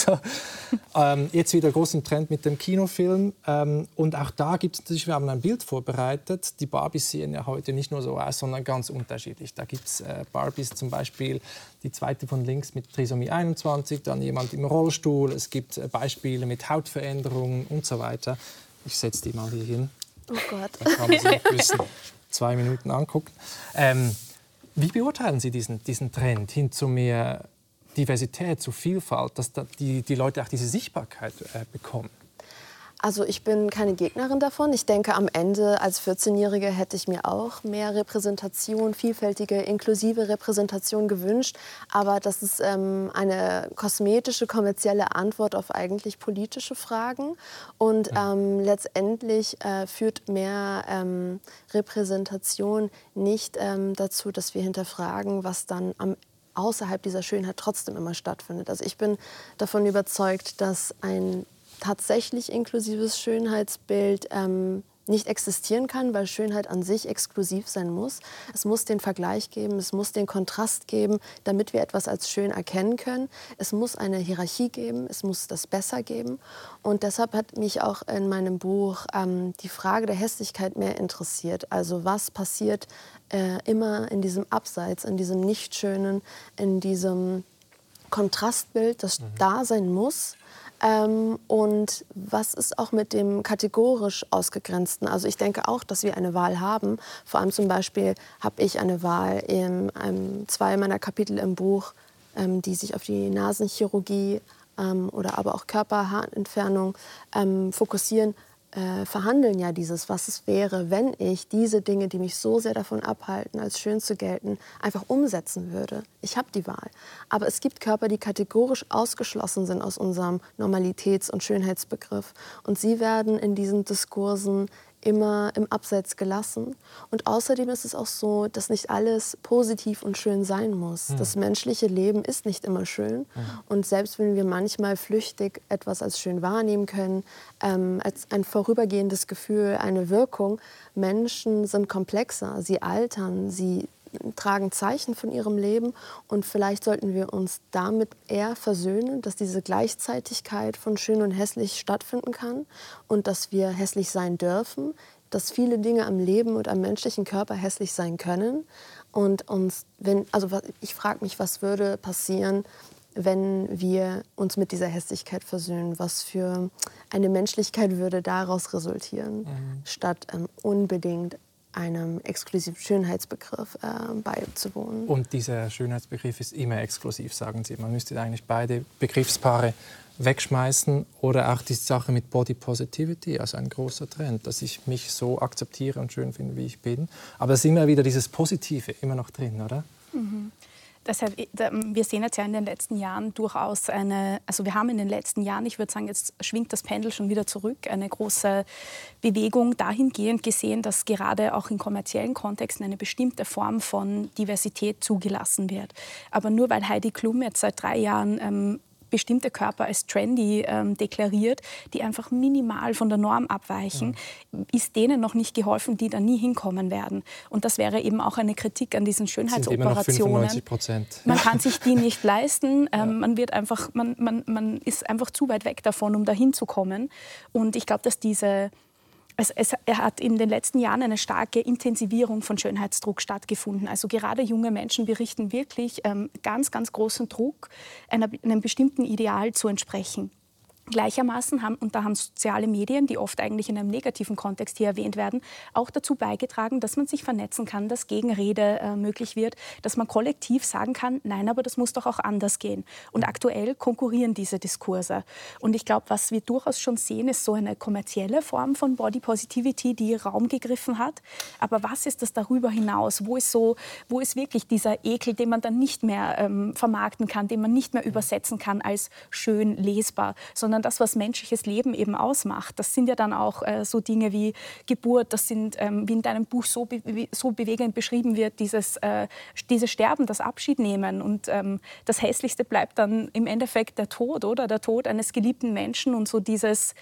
Ähm, jetzt wieder groß im Trend mit dem Kinofilm. Ähm, und auch da gibt es natürlich, wir haben ein Bild vorbereitet. Die Barbies sehen ja heute nicht nur so aus, sondern ganz unterschiedlich. Da gibt es Barbies zum Beispiel, die zweite von links mit Trisomie 21, dann jemand im Rollstuhl. Es gibt Beispiele mit Hautveränderungen und so weiter. Ich setze die mal hier hin. Oh Gott. Dann kann man sie zwei Minuten angucken. Ähm, wie beurteilen Sie diesen, diesen Trend hin zu mehr Diversität, zu Vielfalt, dass die, die Leute auch diese Sichtbarkeit äh, bekommen? Also ich bin keine Gegnerin davon. Ich denke, am Ende als 14-Jährige hätte ich mir auch mehr Repräsentation, vielfältige, inklusive Repräsentation gewünscht. Aber das ist ähm, eine kosmetische, kommerzielle Antwort auf eigentlich politische Fragen. Und ähm, letztendlich äh, führt mehr ähm, Repräsentation nicht ähm, dazu, dass wir hinterfragen, was dann am außerhalb dieser Schönheit trotzdem immer stattfindet. Also ich bin davon überzeugt, dass ein tatsächlich inklusives Schönheitsbild ähm, nicht existieren kann, weil Schönheit an sich exklusiv sein muss. Es muss den Vergleich geben, es muss den Kontrast geben, damit wir etwas als schön erkennen können. Es muss eine Hierarchie geben, es muss das besser geben. Und deshalb hat mich auch in meinem Buch ähm, die Frage der Hässlichkeit mehr interessiert. Also was passiert äh, immer in diesem Abseits, in diesem Nichtschönen, in diesem Kontrastbild, das mhm. da sein muss ähm, und was ist auch mit dem kategorisch Ausgegrenzten? Also ich denke auch, dass wir eine Wahl haben. Vor allem zum Beispiel habe ich eine Wahl in einem, zwei meiner Kapitel im Buch, ähm, die sich auf die Nasenchirurgie ähm, oder aber auch Körperhaarentfernung ähm, fokussieren äh, verhandeln ja dieses, was es wäre, wenn ich diese Dinge, die mich so sehr davon abhalten, als schön zu gelten, einfach umsetzen würde. Ich habe die Wahl. Aber es gibt Körper, die kategorisch ausgeschlossen sind aus unserem Normalitäts- und Schönheitsbegriff. Und sie werden in diesen Diskursen immer im Abseits gelassen. Und außerdem ist es auch so, dass nicht alles positiv und schön sein muss. Mhm. Das menschliche Leben ist nicht immer schön. Mhm. Und selbst wenn wir manchmal flüchtig etwas als schön wahrnehmen können, ähm, als ein vorübergehendes Gefühl, eine Wirkung, Menschen sind komplexer, sie altern, sie tragen Zeichen von ihrem Leben und vielleicht sollten wir uns damit eher versöhnen, dass diese Gleichzeitigkeit von schön und hässlich stattfinden kann und dass wir hässlich sein dürfen, dass viele Dinge am Leben und am menschlichen Körper hässlich sein können und uns, wenn, also ich frage mich, was würde passieren, wenn wir uns mit dieser Hässlichkeit versöhnen? Was für eine Menschlichkeit würde daraus resultieren, mhm. statt ähm, unbedingt einem exklusiven Schönheitsbegriff äh, beizuwohnen. Und dieser Schönheitsbegriff ist immer exklusiv, sagen Sie. Man müsste eigentlich beide Begriffspaare wegschmeißen oder auch die Sache mit Body Positivity, also ein großer Trend, dass ich mich so akzeptiere und schön finde, wie ich bin. Aber es ist immer wieder dieses Positive immer noch drin, oder? Mhm. Deshalb, äh, wir sehen jetzt ja in den letzten Jahren durchaus eine, also wir haben in den letzten Jahren, ich würde sagen, jetzt schwingt das Pendel schon wieder zurück, eine große Bewegung dahingehend gesehen, dass gerade auch in kommerziellen Kontexten eine bestimmte Form von Diversität zugelassen wird. Aber nur weil Heidi Klum jetzt seit drei Jahren ähm, bestimmte Körper als trendy ähm, deklariert, die einfach minimal von der Norm abweichen, ja. ist denen noch nicht geholfen, die da nie hinkommen werden. Und das wäre eben auch eine Kritik an diesen Schönheitsoperationen. Man kann sich die nicht leisten. Ähm, ja. Man wird einfach, man, man, man ist einfach zu weit weg davon, um da hinzukommen. Und ich glaube, dass diese es, es, hat in den letzten Jahren eine starke Intensivierung von Schönheitsdruck stattgefunden. Also gerade junge Menschen berichten wirklich ähm, ganz, ganz großen Druck, einer, einem bestimmten Ideal zu entsprechen. Gleichermaßen haben, und da haben soziale Medien, die oft eigentlich in einem negativen Kontext hier erwähnt werden, auch dazu beigetragen, dass man sich vernetzen kann, dass Gegenrede äh, möglich wird, dass man kollektiv sagen kann, nein, aber das muss doch auch anders gehen. Und aktuell konkurrieren diese Diskurse. Und ich glaube, was wir durchaus schon sehen, ist so eine kommerzielle Form von Body Positivity, die Raum gegriffen hat. Aber was ist das darüber hinaus? Wo ist, so, wo ist wirklich dieser Ekel, den man dann nicht mehr ähm, vermarkten kann, den man nicht mehr übersetzen kann als schön lesbar, sondern sondern das, was menschliches Leben eben ausmacht. Das sind ja dann auch äh, so Dinge wie Geburt, das sind, ähm, wie in deinem Buch so, be so bewegend beschrieben wird, dieses, äh, dieses Sterben, das Abschied nehmen. Und ähm, das Hässlichste bleibt dann im Endeffekt der Tod, oder? Der Tod eines geliebten Menschen und so dieses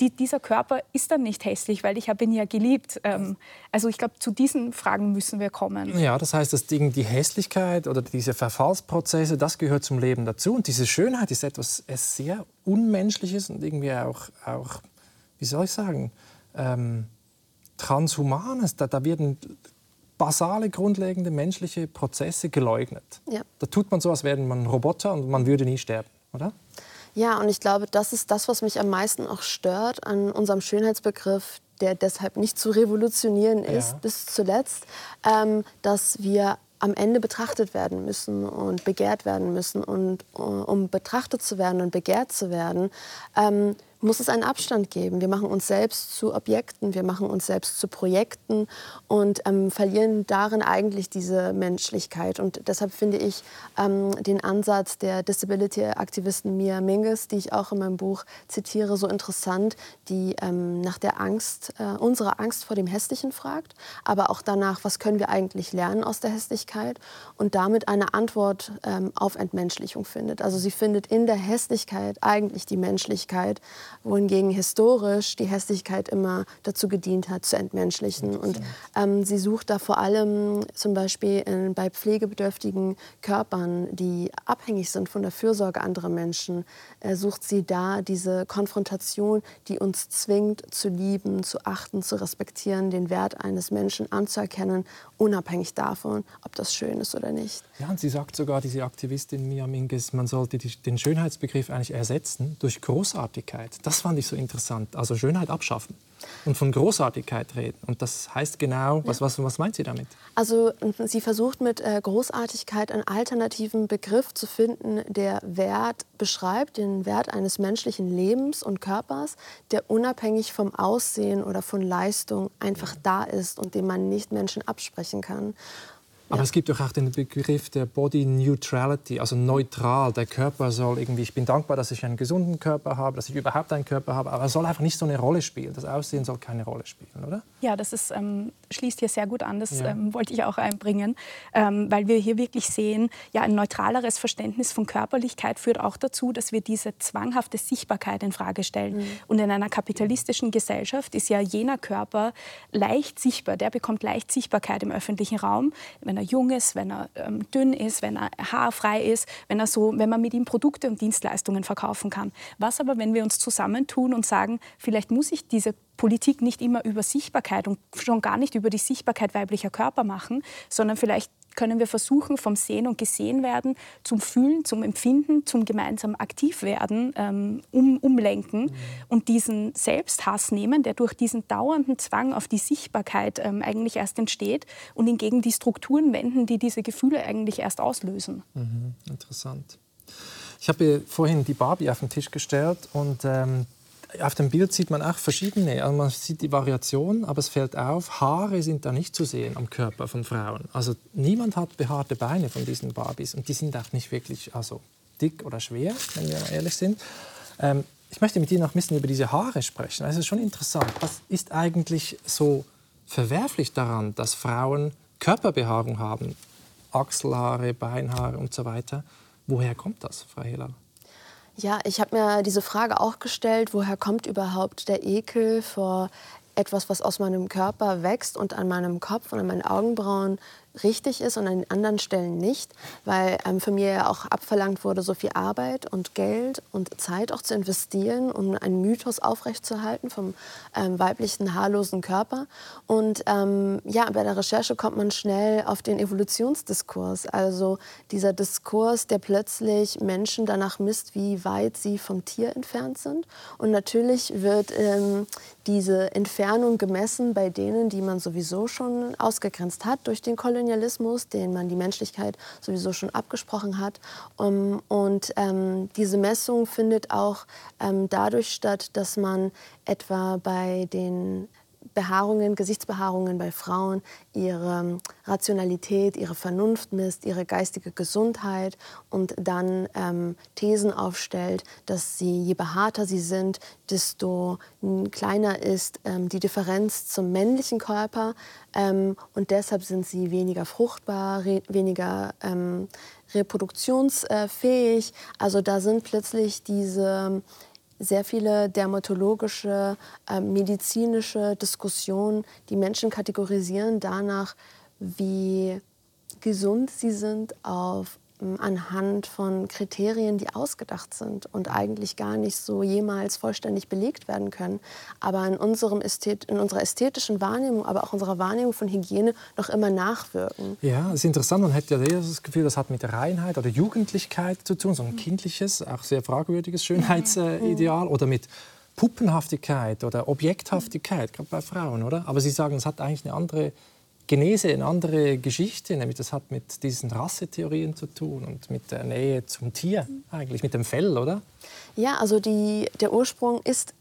die, dieser Körper ist dann nicht hässlich, weil ich habe ihn ja geliebt. Ähm, also ich glaube, zu diesen Fragen müssen wir kommen. Ja, das heißt, das Ding, die Hässlichkeit oder diese Verfallsprozesse, das gehört zum Leben dazu. Und diese Schönheit ist etwas sehr Unmenschliches und irgendwie auch, auch wie soll ich sagen, ähm, Transhumanes. Da, da werden basale, grundlegende menschliche Prozesse geleugnet. Ja. Da tut man so, als wäre man Roboter und man würde nie sterben, oder? Ja, und ich glaube, das ist das, was mich am meisten auch stört an unserem Schönheitsbegriff, der deshalb nicht zu revolutionieren ist ja. bis zuletzt, ähm, dass wir am Ende betrachtet werden müssen und begehrt werden müssen. Und um betrachtet zu werden und begehrt zu werden, ähm, muss es einen Abstand geben. Wir machen uns selbst zu Objekten, wir machen uns selbst zu Projekten und ähm, verlieren darin eigentlich diese Menschlichkeit. Und deshalb finde ich ähm, den Ansatz der Disability-Aktivistin Mia Minges, die ich auch in meinem Buch zitiere, so interessant, die ähm, nach der Angst, äh, unserer Angst vor dem Hässlichen fragt, aber auch danach, was können wir eigentlich lernen aus der Hässlichkeit und damit eine Antwort ähm, auf Entmenschlichung findet. Also sie findet in der Hässlichkeit eigentlich die Menschlichkeit wohingegen historisch die Hässlichkeit immer dazu gedient hat, zu entmenschlichen. Und ähm, sie sucht da vor allem zum Beispiel in, bei pflegebedürftigen Körpern, die abhängig sind von der Fürsorge anderer Menschen, äh, sucht sie da diese Konfrontation, die uns zwingt, zu lieben, zu achten, zu respektieren, den Wert eines Menschen anzuerkennen, unabhängig davon, ob das schön ist oder nicht. Ja, und sie sagt sogar, diese Aktivistin Mia Minges, man sollte die, den Schönheitsbegriff eigentlich ersetzen durch Großartigkeit Das fand ich so interessant. Also Schönheit abschaffen und von Großartigkeit reden. Und das heißt genau, was, was, was meint sie damit? Also sie versucht mit äh, Großartigkeit einen alternativen Begriff zu finden, der Wert beschreibt, den Wert eines menschlichen Lebens und Körpers, der unabhängig vom Aussehen oder von Leistung einfach da ist und den man nicht Menschen absprechen kann. Aber ja. es gibt doch auch den Begriff der Body Neutrality, also neutral. Der Körper soll irgendwie, ich bin dankbar, dass ich einen gesunden Körper habe, dass ich überhaupt einen Körper habe, aber er soll einfach nicht so eine Rolle spielen. Das Aussehen soll keine Rolle spielen, oder? Ja, das ist, ähm, schließt hier sehr gut an. Das ja. ähm, wollte ich auch einbringen, ähm, weil wir hier wirklich sehen, ja, ein neutraleres Verständnis von Körperlichkeit führt auch dazu, dass wir diese zwanghafte Sichtbarkeit in Frage stellen. Mhm. Und in einer kapitalistischen Gesellschaft ist ja jener Körper leicht sichtbar. Der bekommt leicht Sichtbarkeit im öffentlichen Raum. Wenn er jung ist, wenn er ähm, dünn ist, wenn er haarfrei ist, wenn, er so, wenn man mit ihm Produkte und Dienstleistungen verkaufen kann. Was aber, wenn wir uns zusammentun und sagen, vielleicht muss ich diese Politik nicht immer über Sichtbarkeit und schon gar nicht über die Sichtbarkeit weiblicher Körper machen, sondern vielleicht können wir versuchen, vom Sehen und Gesehenwerden zum Fühlen, zum Empfinden, zum gemeinsam Aktivwerden ähm, um, umlenken mhm. und diesen Selbsthass nehmen, der durch diesen dauernden Zwang auf die Sichtbarkeit ähm, eigentlich erst entsteht und hingegen die Strukturen wenden, die diese Gefühle eigentlich erst auslösen. Mhm, interessant. Ich habe vorhin die Barbie auf den Tisch gestellt und ähm, auf dem Bild sieht man auch verschiedene. Also man sieht die Variation, aber es fällt auf, Haare sind da nicht zu sehen am Körper von Frauen. Also niemand hat behaarte Beine von diesen Barbies und die sind auch nicht wirklich also, dick oder schwer, wenn wir mal ehrlich sind. Ähm, ich möchte mit Ihnen noch ein bisschen über diese Haare sprechen. Es ist schon interessant. Was ist eigentlich so verwerflich daran, dass Frauen Körperbehaarung haben? Achselhaare, Beinhaare und so weiter. Woher kommt das, Frau Hehler? Ja, ich habe mir diese Frage auch gestellt, woher kommt überhaupt der Ekel vor etwas, was aus meinem Körper wächst und an meinem Kopf und an meinen Augenbrauen richtig ist und an anderen Stellen nicht, weil ähm, für mir ja auch abverlangt wurde, so viel Arbeit und Geld und Zeit auch zu investieren, um einen Mythos aufrechtzuerhalten vom ähm, weiblichen haarlosen Körper. Und ähm, ja, bei der Recherche kommt man schnell auf den Evolutionsdiskurs, also dieser Diskurs, der plötzlich Menschen danach misst, wie weit sie vom Tier entfernt sind. Und natürlich wird ähm, diese Entfernung gemessen bei denen, die man sowieso schon ausgegrenzt hat durch den Kolonialismus den man die Menschlichkeit sowieso schon abgesprochen hat. Um, und ähm, diese Messung findet auch ähm, dadurch statt, dass man etwa bei den Behaarungen, Gesichtsbehaarungen bei Frauen ihre Rationalität, ihre Vernunft misst, ihre geistige Gesundheit und dann ähm, Thesen aufstellt, dass sie, je behaarter sie sind, desto kleiner ist ähm, die Differenz zum männlichen Körper ähm, und deshalb sind sie weniger fruchtbar, weniger ähm, reproduktionsfähig. Also da sind plötzlich diese sehr viele dermatologische, äh, medizinische Diskussionen, die Menschen kategorisieren danach, wie gesund sie sind auf anhand von Kriterien, die ausgedacht sind und eigentlich gar nicht so jemals vollständig belegt werden können, aber in, unserem Ästhet in unserer ästhetischen Wahrnehmung, aber auch unserer Wahrnehmung von Hygiene noch immer nachwirken. Ja, das ist interessant. Man hätte ja das Gefühl, das hat mit Reinheit oder Jugendlichkeit zu tun, so ein kindliches, auch sehr fragwürdiges Schönheitsideal oder mit Puppenhaftigkeit oder Objekthaftigkeit, gerade bei Frauen, oder? Aber Sie sagen, es hat eigentlich eine andere Genese eine andere Geschichte, nämlich das hat mit diesen Rassetheorien zu tun und mit der Nähe zum Tier, eigentlich mit dem Fell, oder? Ja, also die, der Ursprung ist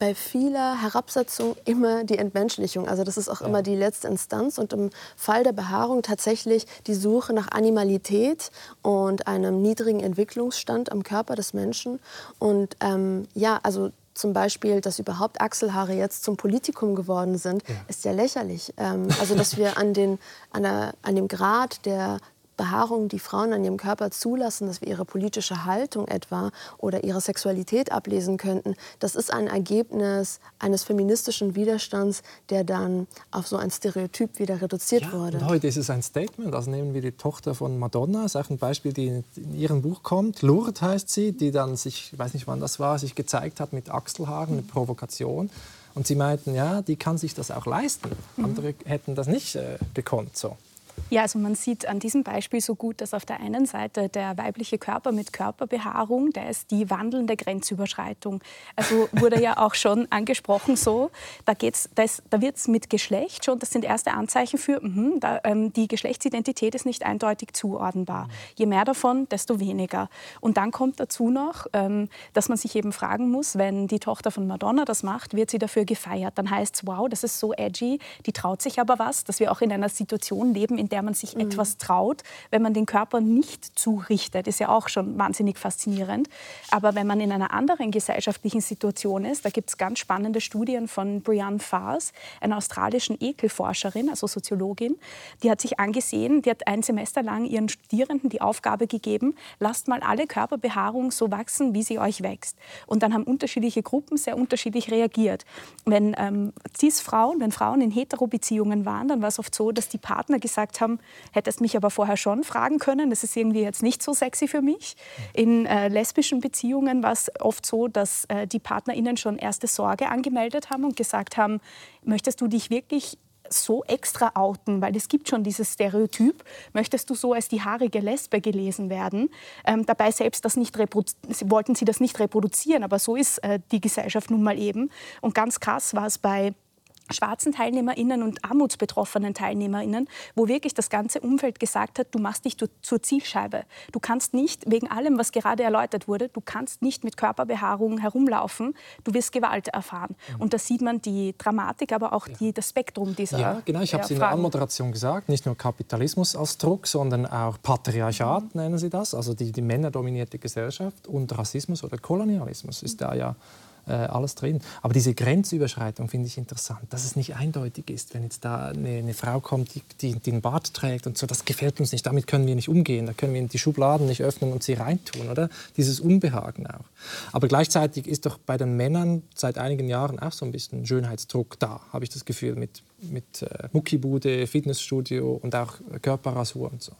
bei vieler Herabsetzung immer die Entmenschlichung. Also das ist auch ja. immer die letzte Instanz und im Fall der Behaarung tatsächlich die Suche nach Animalität und einem niedrigen Entwicklungsstand am Körper des Menschen. Und ähm, ja, also zum Beispiel, dass überhaupt Achselhaare jetzt zum Politikum geworden sind, ja. ist ja lächerlich. Ähm, also, dass wir an, den, an, der, an dem Grad der Behaarung, die Frauen an ihrem Körper zulassen, dass wir ihre politische Haltung etwa oder ihre Sexualität ablesen könnten, das ist ein Ergebnis eines feministischen Widerstands, der dann auf so ein Stereotyp wieder reduziert ja, wurde. Heute ist es ein Statement. Also nehmen wir die Tochter von Madonna, das ist auch ein Beispiel, die in ihrem Buch kommt. Lourdes heißt sie, die dann sich, ich weiß nicht wann das war, sich gezeigt hat mit Achselhaaren, eine Provokation. Und sie meinten, ja, die kann sich das auch leisten. Andere hätten das nicht äh, gekonnt. So. Ja, also man sieht an diesem Beispiel so gut, dass auf der einen Seite der weibliche Körper mit Körperbehaarung, der ist die wandelnde Grenzüberschreitung. Also wurde ja auch schon angesprochen so, da, geht's, da, wird es mit Geschlecht schon, das sind erste Anzeichen für, mh, da, ähm, die Geschlechtsidentität ist nicht eindeutig zuordnenbar. Je mehr davon, desto weniger. Und dann kommt dazu noch, ähm, dass man sich eben fragen muss, wenn die Tochter von Madonna das macht, wird sie dafür gefeiert. Dann heißt es, wow, das ist so edgy, die traut sich aber was, dass wir auch in einer Situation leben, in der der man sich mhm. etwas traut, wenn man den Körper nicht zurichtet, ist ja auch schon wahnsinnig faszinierend. Aber wenn man in einer anderen gesellschaftlichen Situation ist, da gibt es ganz spannende Studien von Brianne Faas, einer australischen Ekelforscherin, also Soziologin, die hat sich angesehen, die hat ein Semester lang ihren Studierenden die Aufgabe gegeben, lasst mal alle Körperbehaarung so wachsen, wie sie euch wächst. Und dann haben unterschiedliche Gruppen sehr unterschiedlich reagiert. Wenn ähm, Cis-Frauen, wenn Frauen in Hetero-Beziehungen waren, dann war es oft so, dass die Partner gesagt haben, haben, hättest mich aber vorher schon fragen können. Das ist irgendwie jetzt nicht so sexy für mich. In äh, lesbischen Beziehungen war es oft so, dass äh, die PartnerInnen schon erste Sorge angemeldet haben und gesagt haben, möchtest du dich wirklich so extra outen, weil es gibt schon dieses Stereotyp, möchtest du so als die haarige Lesbe gelesen werden. Ähm, dabei selbst das nicht wollten sie das nicht reproduzieren, aber so ist äh, die Gesellschaft nun mal eben. Und ganz krass war es bei schwarzen TeilnehmerInnen und armutsbetroffenen TeilnehmerInnen, wo wirklich das ganze Umfeld gesagt hat, du machst dich zur Zielscheibe. Du kannst nicht, wegen allem, was gerade erläutert wurde, du kannst nicht mit Körperbehaarung herumlaufen, du wirst Gewalt erfahren. Mhm. Und da sieht man die Dramatik, aber auch die, das Spektrum dieser Ja, genau, ich habe es in der Anmoderation gesagt, nicht nur Kapitalismus als Druck, sondern auch Patriarchat mhm. nennen sie das, also die, die männerdominierte Gesellschaft und Rassismus oder Kolonialismus ist da ja äh, alles drin. Aber diese Grenzüberschreitung finde ich interessant, dass es nicht eindeutig ist, wenn jetzt da eine, eine Frau kommt, die, die, die einen Bart trägt und so, das gefällt uns nicht, damit können wir nicht umgehen, da können wir die Schubladen nicht öffnen und sie reintun, oder? Dieses Unbehagen auch. Aber gleichzeitig ist doch bei den Männern seit einigen Jahren auch so ein bisschen Schönheitsdruck da, habe ich das Gefühl, mit, mit äh, Muckibude, Fitnessstudio und auch Körperrasur und so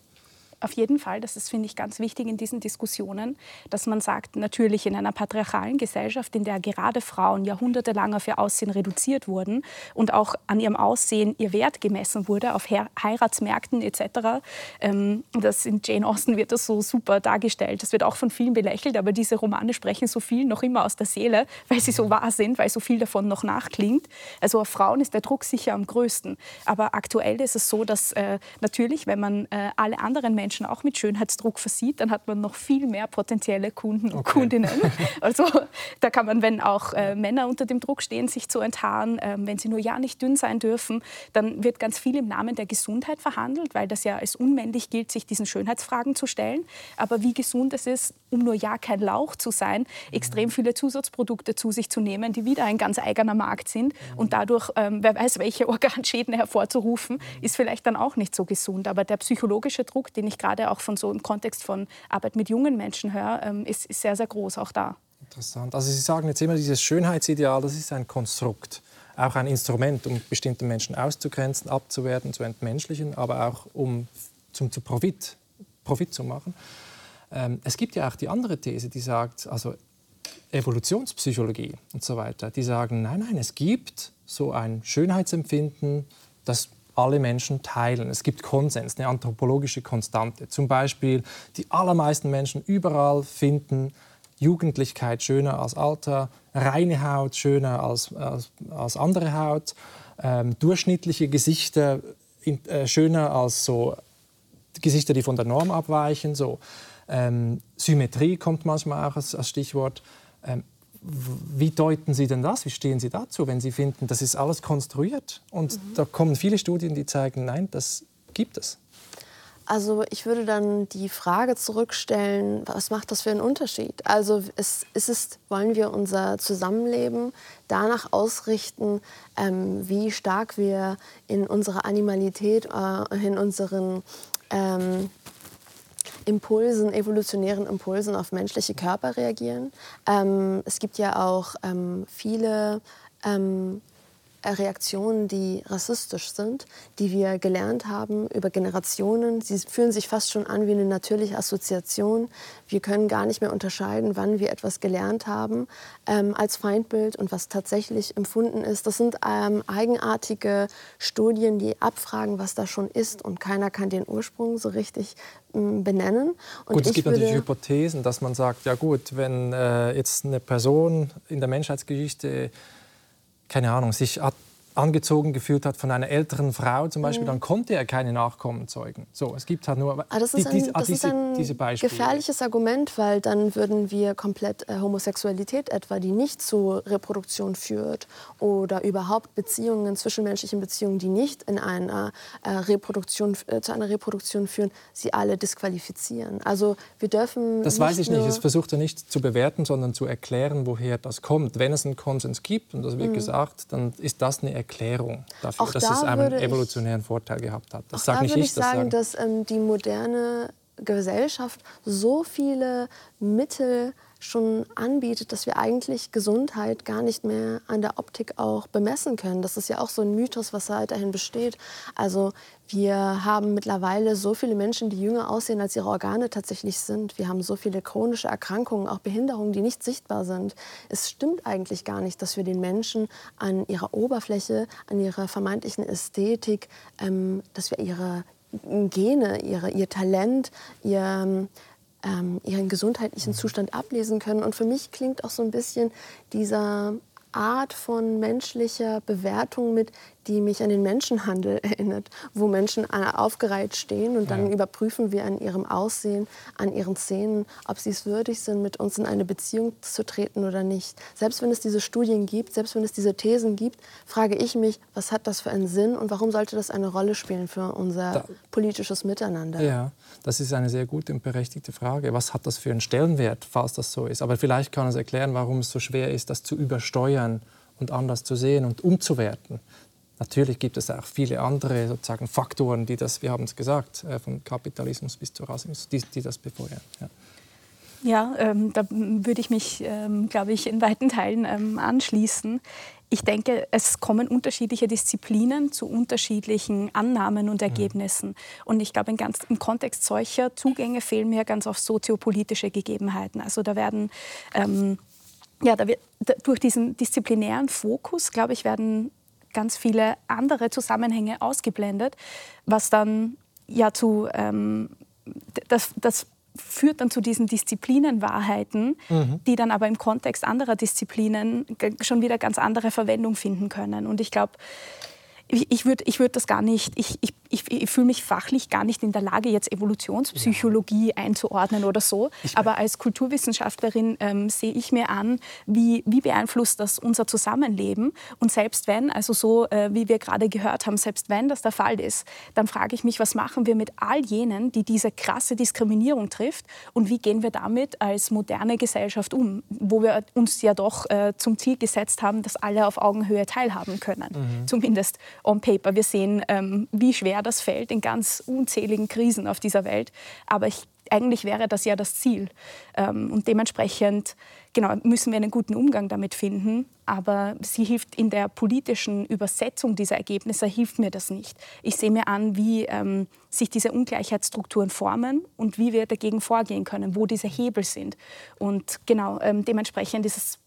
auf jeden Fall, das ist, finde ich, ganz wichtig in diesen Diskussionen, dass man sagt, natürlich in einer patriarchalen Gesellschaft, in der gerade Frauen jahrhundertelang auf ihr Aussehen reduziert wurden und auch an ihrem Aussehen ihr Wert gemessen wurde, auf Heiratsmärkten etc. Ähm, das in Jane Austen wird das so super dargestellt. Das wird auch von vielen belächelt, aber diese Romane sprechen so viel noch immer aus der Seele, weil sie so wahr sind, weil so viel davon noch nachklingt. Also auf Frauen ist der Druck sicher am größten. Aber aktuell ist es so, dass äh, natürlich, wenn man äh, alle anderen Menschen Menschen auch mit Schönheitsdruck versieht, dann hat man noch viel mehr potenzielle Kunden und okay. Kundinnen. Also da kann man, wenn auch äh, Männer unter dem Druck stehen, sich zu enthaaren, äh, wenn sie nur ja nicht dünn sein dürfen, dann wird ganz viel im Namen der Gesundheit verhandelt, weil das ja als unmännlich gilt, sich diesen Schönheitsfragen zu stellen. Aber wie gesund es ist, um nur ja kein Lauch zu sein, extrem mhm. viele Zusatzprodukte zu sich zu nehmen, die wieder ein ganz eigener Markt sind und mhm. dadurch, ähm, wer weiß, welche Organschäden hervorzurufen, mhm. ist vielleicht dann auch nicht so gesund. Aber der psychologische Druck, den ich gerade auch von so im Kontext von Arbeit mit jungen Menschen höre, ähm, ist, ist sehr, sehr groß auch da. Interessant. Also Sie sagen jetzt immer, dieses Schönheitsideal, das ist ein Konstrukt, auch ein Instrument, um bestimmte Menschen auszugrenzen, abzuwerten, zu entmenschlichen, aber auch um zum, zu Profit, Profit zu machen. Ähm, es gibt ja auch die andere These, die sagt, also Evolutionspsychologie und so weiter, die sagen, nein, nein, es gibt so ein Schönheitsempfinden, das alle Menschen teilen. Es gibt Konsens, eine anthropologische Konstante. Zum Beispiel, die allermeisten Menschen überall finden Jugendlichkeit schöner als Alter, reine Haut schöner als, als, als andere Haut, ähm, durchschnittliche Gesichter in, äh, schöner als so Gesichter, die von der Norm abweichen. So. Ähm, Symmetrie kommt manchmal auch als, als Stichwort. Ähm, wie deuten Sie denn das? Wie stehen Sie dazu, wenn Sie finden, das ist alles konstruiert? Und mhm. da kommen viele Studien, die zeigen, nein, das gibt es. Also ich würde dann die Frage zurückstellen, was macht das für einen Unterschied? Also ist, ist es, wollen wir unser Zusammenleben danach ausrichten, ähm, wie stark wir in unserer Animalität, äh, in unseren ähm, Impulsen, evolutionären Impulsen auf menschliche Körper reagieren. Ähm, es gibt ja auch ähm, viele ähm, äh, Reaktionen, die rassistisch sind, die wir gelernt haben über Generationen. Sie fühlen sich fast schon an wie eine natürliche Assoziation. Wir können gar nicht mehr unterscheiden, wann wir etwas gelernt haben ähm, als Feindbild und was tatsächlich empfunden ist. Das sind ähm, eigenartige Studien, die abfragen, was da schon ist und keiner kann den Ursprung so richtig ähm, benennen. Und gut, es gibt natürlich Hypothesen, dass man sagt, ja gut, wenn äh, jetzt eine Person in der Menschheitsgeschichte keine Ahnung, sich angezogen gefühlt hat von einer älteren Frau zum Beispiel, mhm. dann konnte er keine Nachkommen zeugen. So, es gibt halt nur Aber das ist ein, das diese, ist ein diese gefährliches Argument, weil dann würden wir komplett äh, Homosexualität etwa, die nicht zur Reproduktion führt oder überhaupt Beziehungen, zwischenmenschlichen Beziehungen, die nicht in einer äh, Reproduktion, äh, zu einer Reproduktion führen, sie alle disqualifizieren. Also wir dürfen Das weiß ich nicht. Es versucht er nicht zu bewerten, sondern zu erklären, woher das kommt. Wenn es einen Konsens gibt, und das wird mhm. gesagt, dann ist das eine Erklärung dafür, auch dass da es einen evolutionären Vorteil gehabt hat. Das sage nicht ich. Da würde ich sagen, dass ähm, die moderne Gesellschaft so viele Mittel schon anbietet, dass wir eigentlich Gesundheit gar nicht mehr an der Optik auch bemessen können. Das ist ja auch so ein Mythos, was weiterhin besteht. Also wir haben mittlerweile so viele Menschen, die jünger aussehen, als ihre Organe tatsächlich sind. Wir haben so viele chronische Erkrankungen, auch Behinderungen, die nicht sichtbar sind. Es stimmt eigentlich gar nicht, dass wir den Menschen an ihrer Oberfläche, an ihrer vermeintlichen Ästhetik, ähm, dass wir ihre Gene, ihre, ihr Talent, ihr ähm, ihren gesundheitlichen Zustand ablesen können. Und für mich klingt auch so ein bisschen dieser Art von menschlicher Bewertung mit, die mich an den Menschenhandel erinnert, wo Menschen äh, aufgereiht stehen und dann ja. überprüfen wir an ihrem Aussehen, an ihren Szenen, ob sie es würdig sind, mit uns in eine Beziehung zu treten oder nicht. Selbst wenn es diese Studien gibt, selbst wenn es diese Thesen gibt, frage ich mich, was hat das für einen Sinn und warum sollte das eine Rolle spielen für unser da, politisches Miteinander? Ja, das ist eine sehr gute und berechtigte Frage. Was hat das für einen Stellenwert, falls das so ist? Aber vielleicht kann es erklären, warum es so schwer ist, das zu übersteuern und anders zu sehen und umzuwerten. Natürlich gibt es auch viele andere sozusagen Faktoren, die das, wir haben es gesagt, äh, von Kapitalismus bis zu Rassismus, die, die das befeuern. Ja. Ja, ähm, da würde ich mich, ähm, glaube ich, in weiten Teilen ähm, anschließen. Ich denke, es kommen unterschiedliche Disziplinen zu unterschiedlichen Annahmen und mhm. Ergebnissen. Und ich glaube, im Kontext solcher Zugänge fehlen mir ganz oft soziopolitische Gegebenheiten. Also da werden ähm, ja, da wird, da, durch diesen disziplinären Fokus, glaube ich, werden ganz viele andere Zusammenhänge ausgeblendet, was dann ja zu, ähm, das, das führt dann zu diesen Disziplinenwahrheiten, mhm. die dann aber im Kontext anderer Disziplinen schon wieder ganz andere Verwendung finden können. Und ich glaube, ich würde ich würd das gar nicht, ich, ich, ich, ich fühle mich fachlich gar nicht in der Lage, jetzt Evolutionspsychologie ja. einzuordnen oder so. Aber als Kulturwissenschaftlerin ähm, sehe ich mir an, wie, wie beeinflusst das unser Zusammenleben. Und selbst wenn, also so äh, wie wir gerade gehört haben, selbst wenn das der Fall ist, dann frage ich mich, was machen wir mit all jenen, die diese krasse Diskriminierung trifft und wie gehen wir damit als moderne Gesellschaft um, wo wir uns ja doch äh, zum Ziel gesetzt haben, dass alle auf Augenhöhe teilhaben können. Mhm. Zumindest on paper. Wir sehen, ähm, wie schwer das fällt in ganz unzähligen Krisen auf dieser Welt. Aber ich, eigentlich wäre das ja das Ziel. Ähm, und dementsprechend genau, müssen wir einen guten Umgang damit finden. Aber sie hilft in der politischen Übersetzung dieser Ergebnisse, hilft mir das nicht. Ich sehe mir an, wie ähm, sich diese Ungleichheitsstrukturen formen und wie wir dagegen vorgehen können, wo diese Hebel sind. Und genau, ähm, dementsprechend ist es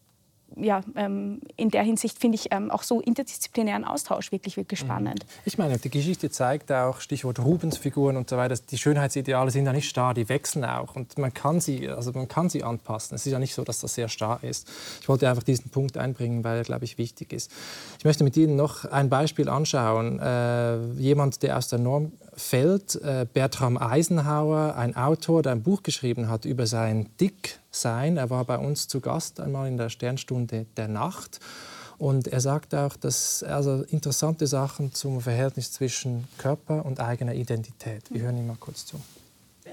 ja, ähm, in der Hinsicht finde ich ähm, auch so interdisziplinären Austausch wirklich, wirklich mhm. spannend. Ich meine, die Geschichte zeigt auch, Stichwort Rubensfiguren und so weiter, die Schönheitsideale sind ja nicht starr, die wechseln auch und man kann sie, also man kann sie anpassen. Es ist ja nicht so, dass das sehr starr ist. Ich wollte einfach diesen Punkt einbringen, weil er, glaube ich, wichtig ist. Ich möchte mit Ihnen noch ein Beispiel anschauen. Äh, jemand, der aus der Norm fällt, äh, Bertram Eisenhower, ein Autor, der ein Buch geschrieben hat über sein Dicksein. Er war bei uns zu Gast einmal in der Sternstunde der Nacht. Und er sagt auch, dass also interessante Sachen zum Verhältnis zwischen Körper und eigener Identität. Wir hören ihm mal kurz zu.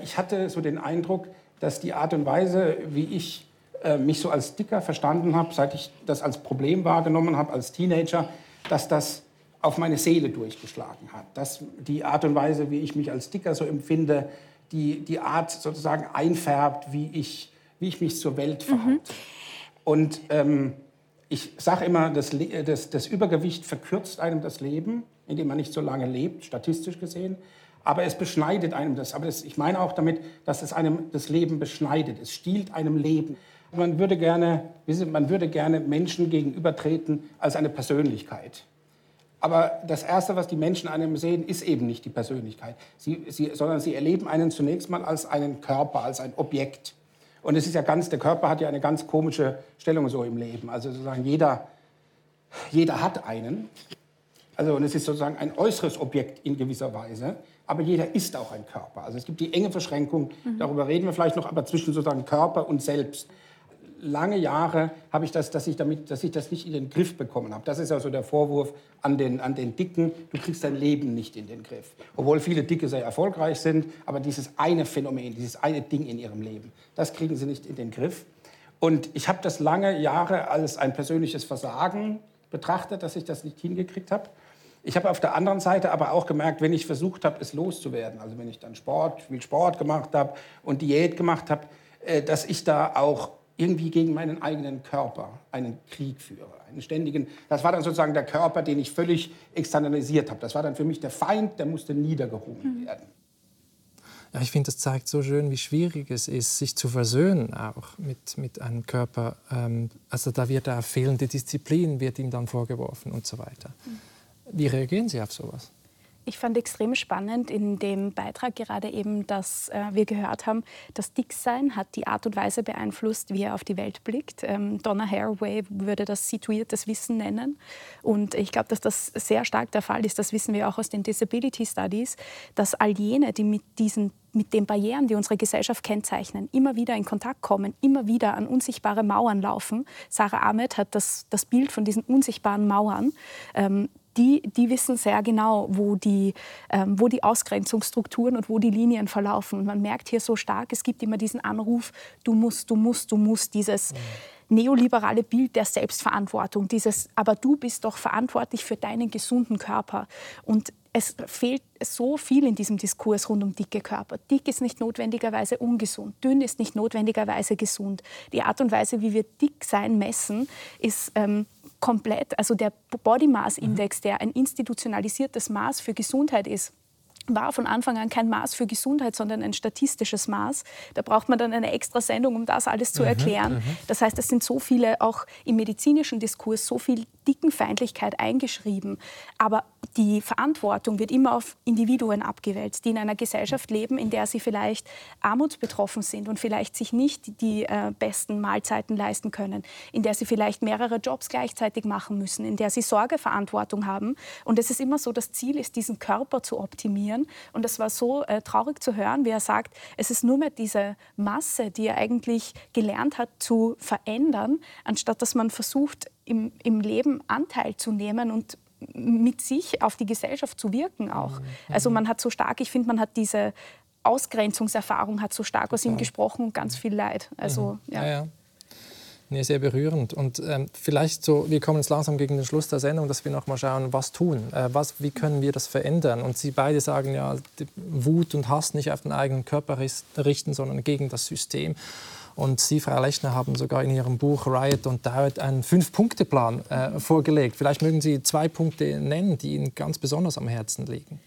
Ich hatte so den Eindruck, dass die Art und Weise, wie ich äh, mich so als Dicker verstanden habe, seit ich das als Problem wahrgenommen habe als Teenager, dass das auf meine Seele durchgeschlagen hat. Dass die Art und Weise, wie ich mich als Dicker so empfinde, die, die Art sozusagen einfärbt, wie ich, wie ich mich zur Welt verhalte. Mhm. Und ähm, Ich sage immer, das, das, das Übergewicht verkürzt einem das Leben, indem man nicht so lange lebt, statistisch gesehen. Aber es beschneidet einem das. Aber das, ich meine auch damit, dass es einem das Leben beschneidet. Es stiehlt einem Leben. Man würde gerne, man würde gerne Menschen gegenübertreten als eine Persönlichkeit. Aber das Erste, was die Menschen an einem sehen, ist eben nicht die Persönlichkeit, sie, sie, sondern sie erleben einen zunächst mal als einen Körper, als ein Objekt. Und es ist ja ganz, der Körper hat ja eine ganz komische Stellung so im Leben. Also sozusagen jeder, jeder hat einen. Also und es ist sozusagen ein äußeres Objekt in gewisser Weise. Aber jeder ist auch ein Körper. Also es gibt die enge Verschränkung, mhm. darüber reden wir vielleicht noch, aber zwischen sozusagen Körper und Selbst lange Jahre habe ich das, dass ich, damit, dass ich das nicht in den Griff bekommen habe. Das ist also der Vorwurf an den, an den Dicken. Du kriegst dein Leben nicht in den Griff. Obwohl viele Dicke sehr erfolgreich sind, aber dieses eine Phänomen, dieses eine Ding in ihrem Leben, das kriegen sie nicht in den Griff. Und ich habe das lange Jahre als ein persönliches Versagen betrachtet, dass ich das nicht hingekriegt habe. Ich habe auf der anderen Seite aber auch gemerkt, wenn ich versucht habe, es loszuwerden, also wenn ich dann Sport, viel Sport gemacht habe und Diät gemacht habe, äh, dass ich da auch irgendwie gegen meinen eigenen Körper einen Krieg führe. Einen ständigen, das war dann sozusagen der Körper, den ich völlig externalisiert habe. Das war dann für mich der Feind, der musste niedergerungen mhm. werden. Ja, ich finde, das zeigt so schön, wie schwierig es ist, sich zu versöhnen auch mit, mit einem Körper. Ähm, also da wird auch fehlende Disziplin, wird ihm dann vorgeworfen und so weiter. Mhm. Wie reagieren Sie auf sowas? Ich fand extrem spannend in dem Beitrag gerade eben, dass äh, wir gehört haben, das Dicksein hat die Art und Weise beeinflusst, wie er auf die Welt blickt. Ähm, Donna Haraway würde das situiertes Wissen nennen. Und ich glaube, dass das sehr stark der Fall ist. Das wissen wir auch aus den Disability Studies, dass all jene, die mit diesen mit den Barrieren, die unsere Gesellschaft kennzeichnen, immer wieder in Kontakt kommen, immer wieder an unsichtbare Mauern laufen. Sarah Ahmed hat das, das Bild von diesen unsichtbaren Mauern ähm, die, die wissen sehr genau, wo die, ähm, wo die Ausgrenzungsstrukturen und wo die Linien verlaufen. Und man merkt hier so stark, es gibt immer diesen Anruf, du musst, du musst, du musst, dieses neoliberale Bild der Selbstverantwortung, dieses, aber du bist doch verantwortlich für deinen gesunden Körper. Und es fehlt so viel in diesem Diskurs rund um dicke Körper. Dick ist nicht notwendigerweise ungesund, dünn ist nicht notwendigerweise gesund. Die Art und Weise, wie wir dick sein messen, ist ähm, komplett, also der Body Mass Index, mhm. der ein institutionalisiertes Maß für Gesundheit ist, war von Anfang an kein Maß für Gesundheit, sondern ein statistisches Maß. Da braucht man dann eine extra Sendung, um das alles zu mhm, erklären. Mhm, das heißt, es sind so viele, auch im medizinischen Diskurs, so viel Dickenfeindlichkeit eingeschrieben. Aber die Verantwortung wird immer auf Individuen abgewälzt, die in einer Gesellschaft leben, in der sie vielleicht armutsbetroffen sind und vielleicht sich nicht die äh, besten Mahlzeiten leisten können, in der sie vielleicht mehrere Jobs gleichzeitig machen müssen, in der sie Sorgeverantwortung haben. Und es ist immer so, das Ziel ist, diesen Körper zu optimieren. Und es war so äh, traurig zu hören, wie er sagt, es ist nur mehr diese Masse, die er eigentlich gelernt hat zu verändern, anstatt dass man versucht, im, im Leben Anteil zu nehmen und mit sich auf die Gesellschaft zu wirken auch. Mhm. Also man hat so stark, ich finde, man hat diese Ausgrenzungserfahrung hat so stark aus ihm gesprochen und ganz viel Leid. Also, mhm. ja. ja, ja. Nee, sehr berührend. Und ähm, vielleicht so, wir kommen jetzt langsam gegen den Schluss der Sendung, dass wir noch mal schauen, was tun, äh, was, wie können wir das verändern. Und Sie beide sagen ja, Wut und Hass nicht auf den eigenen Körper richten, sondern gegen das System. Und Sie, Frau Lechner, haben sogar in Ihrem Buch Riot und Doubt einen Fünf-Punkte-Plan äh, vorgelegt. Vielleicht mögen Sie zwei Punkte nennen, die Ihnen ganz besonders am Herzen liegen.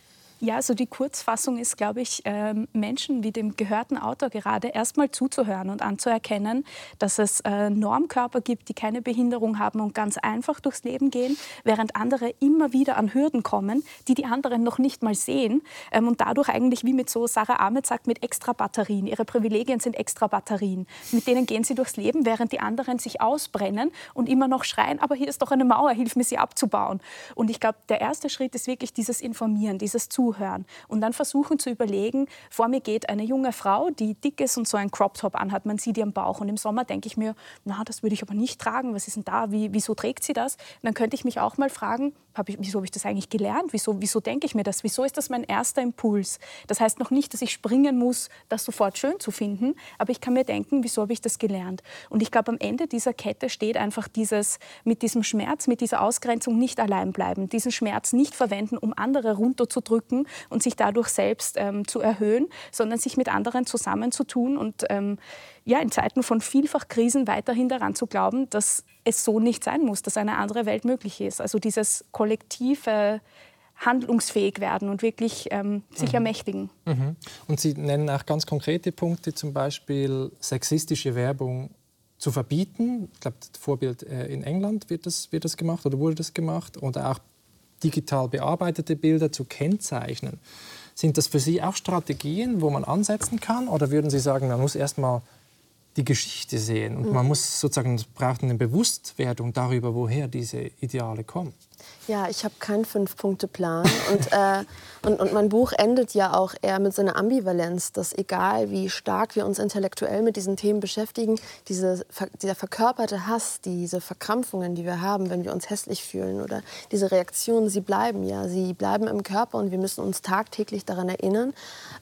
Ja, also die Kurzfassung ist, glaube ich, ähm, Menschen wie dem gehörten Autor gerade erstmal zuzuhören und anzuerkennen, dass es äh, Normkörper gibt, die keine Behinderung haben und ganz einfach durchs Leben gehen, während andere immer wieder an Hürden kommen, die die anderen noch nicht mal sehen ähm, und dadurch eigentlich, wie mit so Sarah Ahmed sagt, mit extra Batterien. Ihre Privilegien sind extra Batterien. Mit denen gehen sie durchs Leben, während die anderen sich ausbrennen und immer noch schreien, aber hier ist doch eine Mauer, hilf mir sie abzubauen. Und ich glaube, der erste Schritt ist wirklich dieses Informieren, dieses Zuhören zuhören und dann versuchen zu überlegen, vor mir geht eine junge Frau, die dick ist und so einen Crop Top anhat, man sieht ihren Bauch und im Sommer denke ich mir, na, das würde ich aber nicht tragen, was ist denn da, Wie, wieso trägt sie das? Und dann könnte ich mich auch mal fragen, hab ich, wieso habe ich das eigentlich gelernt, wieso, wieso denke ich mir das, wieso ist das mein erster Impuls? Das heißt noch nicht, dass ich springen muss, das sofort schön zu finden, aber ich kann mir denken, wieso habe ich das gelernt? Und ich glaube, am Ende dieser Kette steht einfach dieses, mit diesem Schmerz, mit dieser Ausgrenzung nicht allein bleiben, diesen Schmerz nicht verwenden, um andere runterzudrücken, und sich dadurch selbst ähm, zu erhöhen, sondern sich mit anderen zusammenzutun und ähm, ja, in Zeiten von vielfach Krisen weiterhin daran zu glauben, dass es so nicht sein muss, dass eine andere Welt möglich ist. Also dieses kollektive handlungsfähig werden und wirklich ähm, sich mhm. ermächtigen. Mhm. Und Sie nennen auch ganz konkrete Punkte, zum Beispiel sexistische Werbung zu verbieten. Ich glaube, das Vorbild äh, in England wird das, wird das gemacht oder wurde das gemacht. Oder auch digital bearbeitete Bilder zu kennzeichnen. Sind das für Sie auch Strategien, wo man ansetzen kann? Oder würden Sie sagen, man muss erst mal die Geschichte sehen und man mhm. muss sozusagen braucht eine Bewusstwerdung darüber, woher diese Ideale kommen? Ja, ich habe keinen Fünf-Punkte-Plan. und, äh, und, und mein Buch endet ja auch eher mit so einer Ambivalenz, dass egal wie stark wir uns intellektuell mit diesen Themen beschäftigen, diese, dieser verkörperte Hass, diese Verkrampfungen, die wir haben, wenn wir uns hässlich fühlen oder diese Reaktionen, sie bleiben ja, sie bleiben im Körper und wir müssen uns tagtäglich daran erinnern,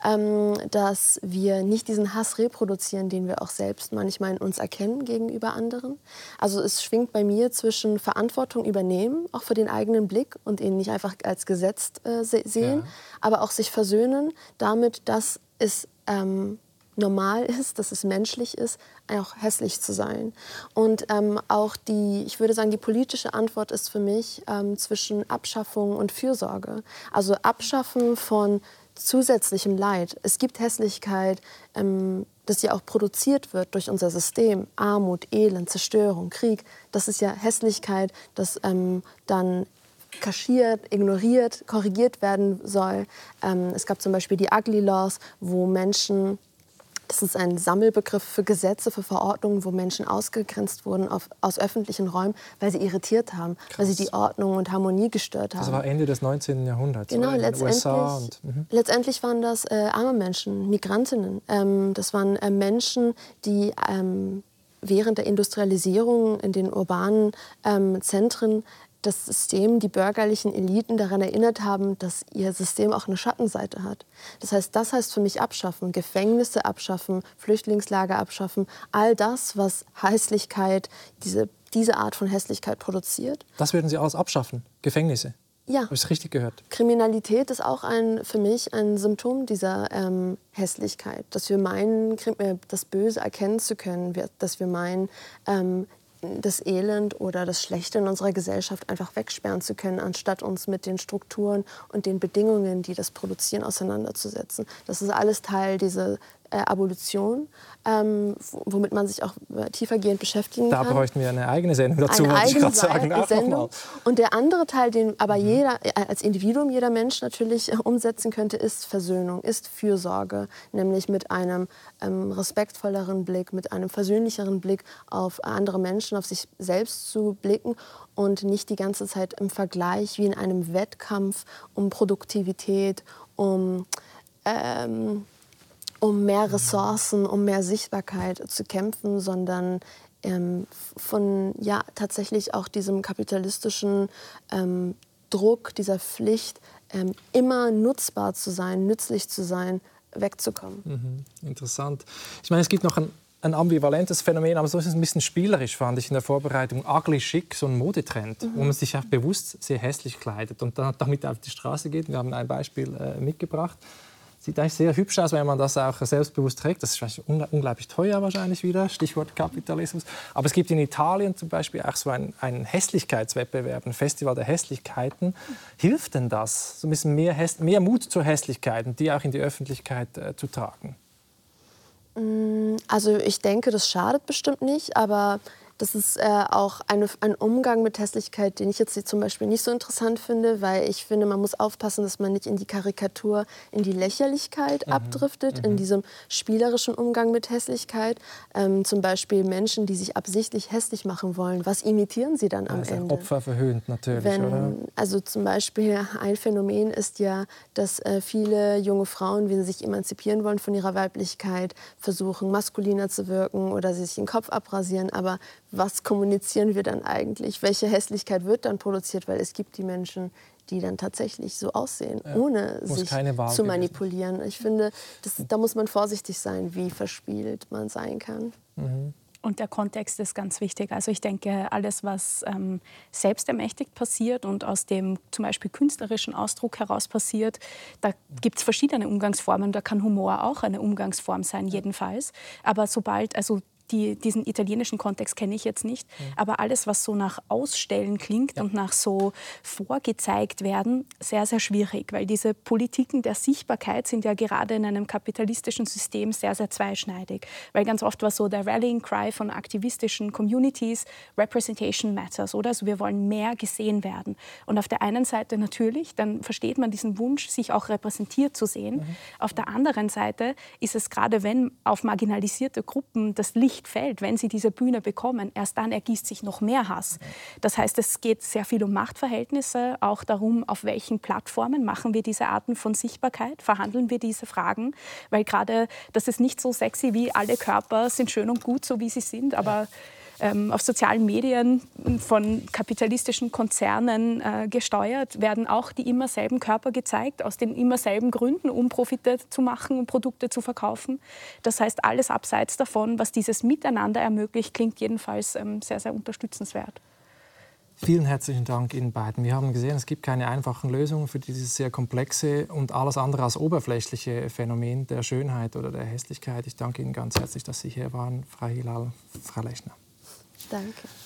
ähm, dass wir nicht diesen Hass reproduzieren, den wir auch selbst manchmal in uns erkennen gegenüber anderen. Also es schwingt bei mir zwischen Verantwortung übernehmen, auch für den eigenen Blick und ihn nicht einfach als gesetzt äh, sehen, ja. aber auch sich versöhnen damit, dass es ähm, normal ist, dass es menschlich ist, auch hässlich zu sein. Und ähm, auch die, ich würde sagen, die politische Antwort ist für mich ähm, zwischen Abschaffung und Fürsorge. Also Abschaffen von zusätzlichem Leid. Es gibt Hässlichkeit, ähm, das ja auch produziert wird durch unser System. Armut, Elend, Zerstörung, Krieg. Das ist ja Hässlichkeit, das ähm, dann kaschiert, ignoriert, korrigiert werden soll. Ähm, es gab zum Beispiel die Ugly Laws, wo Menschen das ist ein Sammelbegriff für Gesetze, für Verordnungen, wo Menschen ausgegrenzt wurden auf, aus öffentlichen Räumen, weil sie irritiert haben, Krass. weil sie die Ordnung und Harmonie gestört haben. Das war Ende des 19. Jahrhunderts. Genau, letztendlich, und, mhm. letztendlich waren das äh, arme Menschen, Migrantinnen. Ähm, das waren äh, Menschen, die ähm, während der Industrialisierung in den urbanen ähm, Zentren das System, die bürgerlichen Eliten daran erinnert haben, dass ihr System auch eine Schattenseite hat. Das heißt, das heißt für mich abschaffen, Gefängnisse abschaffen, Flüchtlingslager abschaffen, all das, was Hässlichkeit, diese, diese Art von Hässlichkeit produziert. Das würden Sie alles abschaffen, Gefängnisse? Ja. Habe ich es richtig gehört? Kriminalität ist auch ein, für mich ein Symptom dieser ähm, Hässlichkeit. Dass wir meinen, äh, das Böse erkennen zu können, dass wir meinen, ähm, das Elend oder das Schlechte in unserer Gesellschaft einfach wegsperren zu können, anstatt uns mit den Strukturen und den Bedingungen, die das produzieren, auseinanderzusetzen. Das ist alles Teil dieser äh, Abolition, ähm, womit man sich auch äh, tiefergehend beschäftigen da kann. Da bräuchten wir eine eigene Sendung dazu, eine eigene ich sagen. Ach, Sendung. Und der andere Teil, den aber mhm. jeder, äh, als Individuum jeder Mensch natürlich umsetzen könnte, ist Versöhnung, ist Fürsorge, nämlich mit einem ähm, respektvolleren Blick, mit einem versöhnlicheren Blick auf andere Menschen, auf sich selbst zu blicken und nicht die ganze Zeit im Vergleich wie in einem Wettkampf um Produktivität, um ähm, um mehr Ressourcen, um mehr Sichtbarkeit zu kämpfen, sondern ähm, von ja tatsächlich auch diesem kapitalistischen ähm, Druck, dieser Pflicht, ähm, immer nutzbar zu sein, nützlich zu sein, wegzukommen. Mhm, interessant. Ich meine, es gibt noch ein, ein ambivalentes Phänomen, aber so ist es ein bisschen spielerisch, fand ich in der Vorbereitung. Ugly chic, so ein Modetrend, mhm. wo man sich auch bewusst sehr hässlich kleidet und dann damit auf die Straße geht. Wir haben ein Beispiel äh, mitgebracht. Sieht eigentlich sehr hübsch aus, wenn man das auch selbstbewusst trägt. Das ist unglaublich teuer wahrscheinlich wieder, Stichwort Kapitalismus. Aber es gibt in Italien zum Beispiel auch so einen, einen Hässlichkeitswettbewerb, ein Festival der Hässlichkeiten. Hilft denn das, so ein bisschen mehr, mehr Mut zur Hässlichkeit und die auch in die Öffentlichkeit äh, zu tragen? Mm, also ich denke, das schadet bestimmt nicht, aber das ist äh, auch eine, ein Umgang mit Hässlichkeit, den ich jetzt zum Beispiel nicht so interessant finde, weil ich finde, man muss aufpassen, dass man nicht in die Karikatur, in die Lächerlichkeit mhm. abdriftet, mhm. in diesem spielerischen Umgang mit Hässlichkeit. Ähm, zum Beispiel Menschen, die sich absichtlich hässlich machen wollen. Was imitieren sie dann am also Ende? Opfer verhöhnt natürlich, Wenn, oder? Also zum Beispiel ein Phänomen ist ja, dass äh, viele junge Frauen, wenn sie sich emanzipieren wollen von ihrer Weiblichkeit, versuchen maskuliner zu wirken oder sich den Kopf abrasieren, aber was kommunizieren wir dann eigentlich? Welche Hässlichkeit wird dann produziert? Weil es gibt die Menschen, die dann tatsächlich so aussehen, ja. ohne sich zu manipulieren. Ich finde, das, da muss man vorsichtig sein, wie verspielt man sein kann. Mhm. Und der Kontext ist ganz wichtig. Also ich denke, alles, was ähm, selbstermächtigt passiert und aus dem zum Beispiel künstlerischen Ausdruck heraus passiert, da gibt es verschiedene Umgangsformen. Da kann Humor auch eine Umgangsform sein, jedenfalls. Aber sobald, also die, diesen italienischen Kontext kenne ich jetzt nicht, mhm. aber alles, was so nach Ausstellen klingt ja. und nach so vorgezeigt werden, sehr, sehr schwierig, weil diese Politiken der Sichtbarkeit sind ja gerade in einem kapitalistischen System sehr, sehr zweischneidig. Weil ganz oft war so der Rallying Cry von aktivistischen Communities, Representation matters, oder? Also wir wollen mehr gesehen werden. Und auf der einen Seite natürlich, dann versteht man diesen Wunsch, sich auch repräsentiert zu sehen. Mhm. Auf der anderen Seite ist es gerade, wenn auf marginalisierte Gruppen das Licht Licht fällt, wenn sie diese Bühne bekommen, erst dann ergießt sich noch mehr Hass. Das heißt, es geht sehr viel um Machtverhältnisse, auch darum, auf welchen Plattformen machen wir diese Arten von Sichtbarkeit, verhandeln wir diese Fragen, weil gerade das ist nicht so sexy wie alle Körper sind schön und gut, so wie sie sind, aber ja ähm, auf sozialen Medien von kapitalistischen Konzernen äh, gesteuert, werden auch die immer selben Körper gezeigt, aus den immer selben Gründen, um Profite zu machen und Produkte zu verkaufen. Das heißt, alles abseits davon, was dieses Miteinander ermöglicht, klingt jedenfalls ähm, sehr, sehr unterstützenswert. Vielen herzlichen Dank Ihnen beiden. Wir haben gesehen, es gibt keine einfachen Lösungen für dieses sehr komplexe und alles andere als oberflächliche Phänomen der Schönheit oder der Hässlichkeit. Ich danke Ihnen ganz herzlich, dass Sie hier waren, Frau Hilal, Frau Lechner. Danke.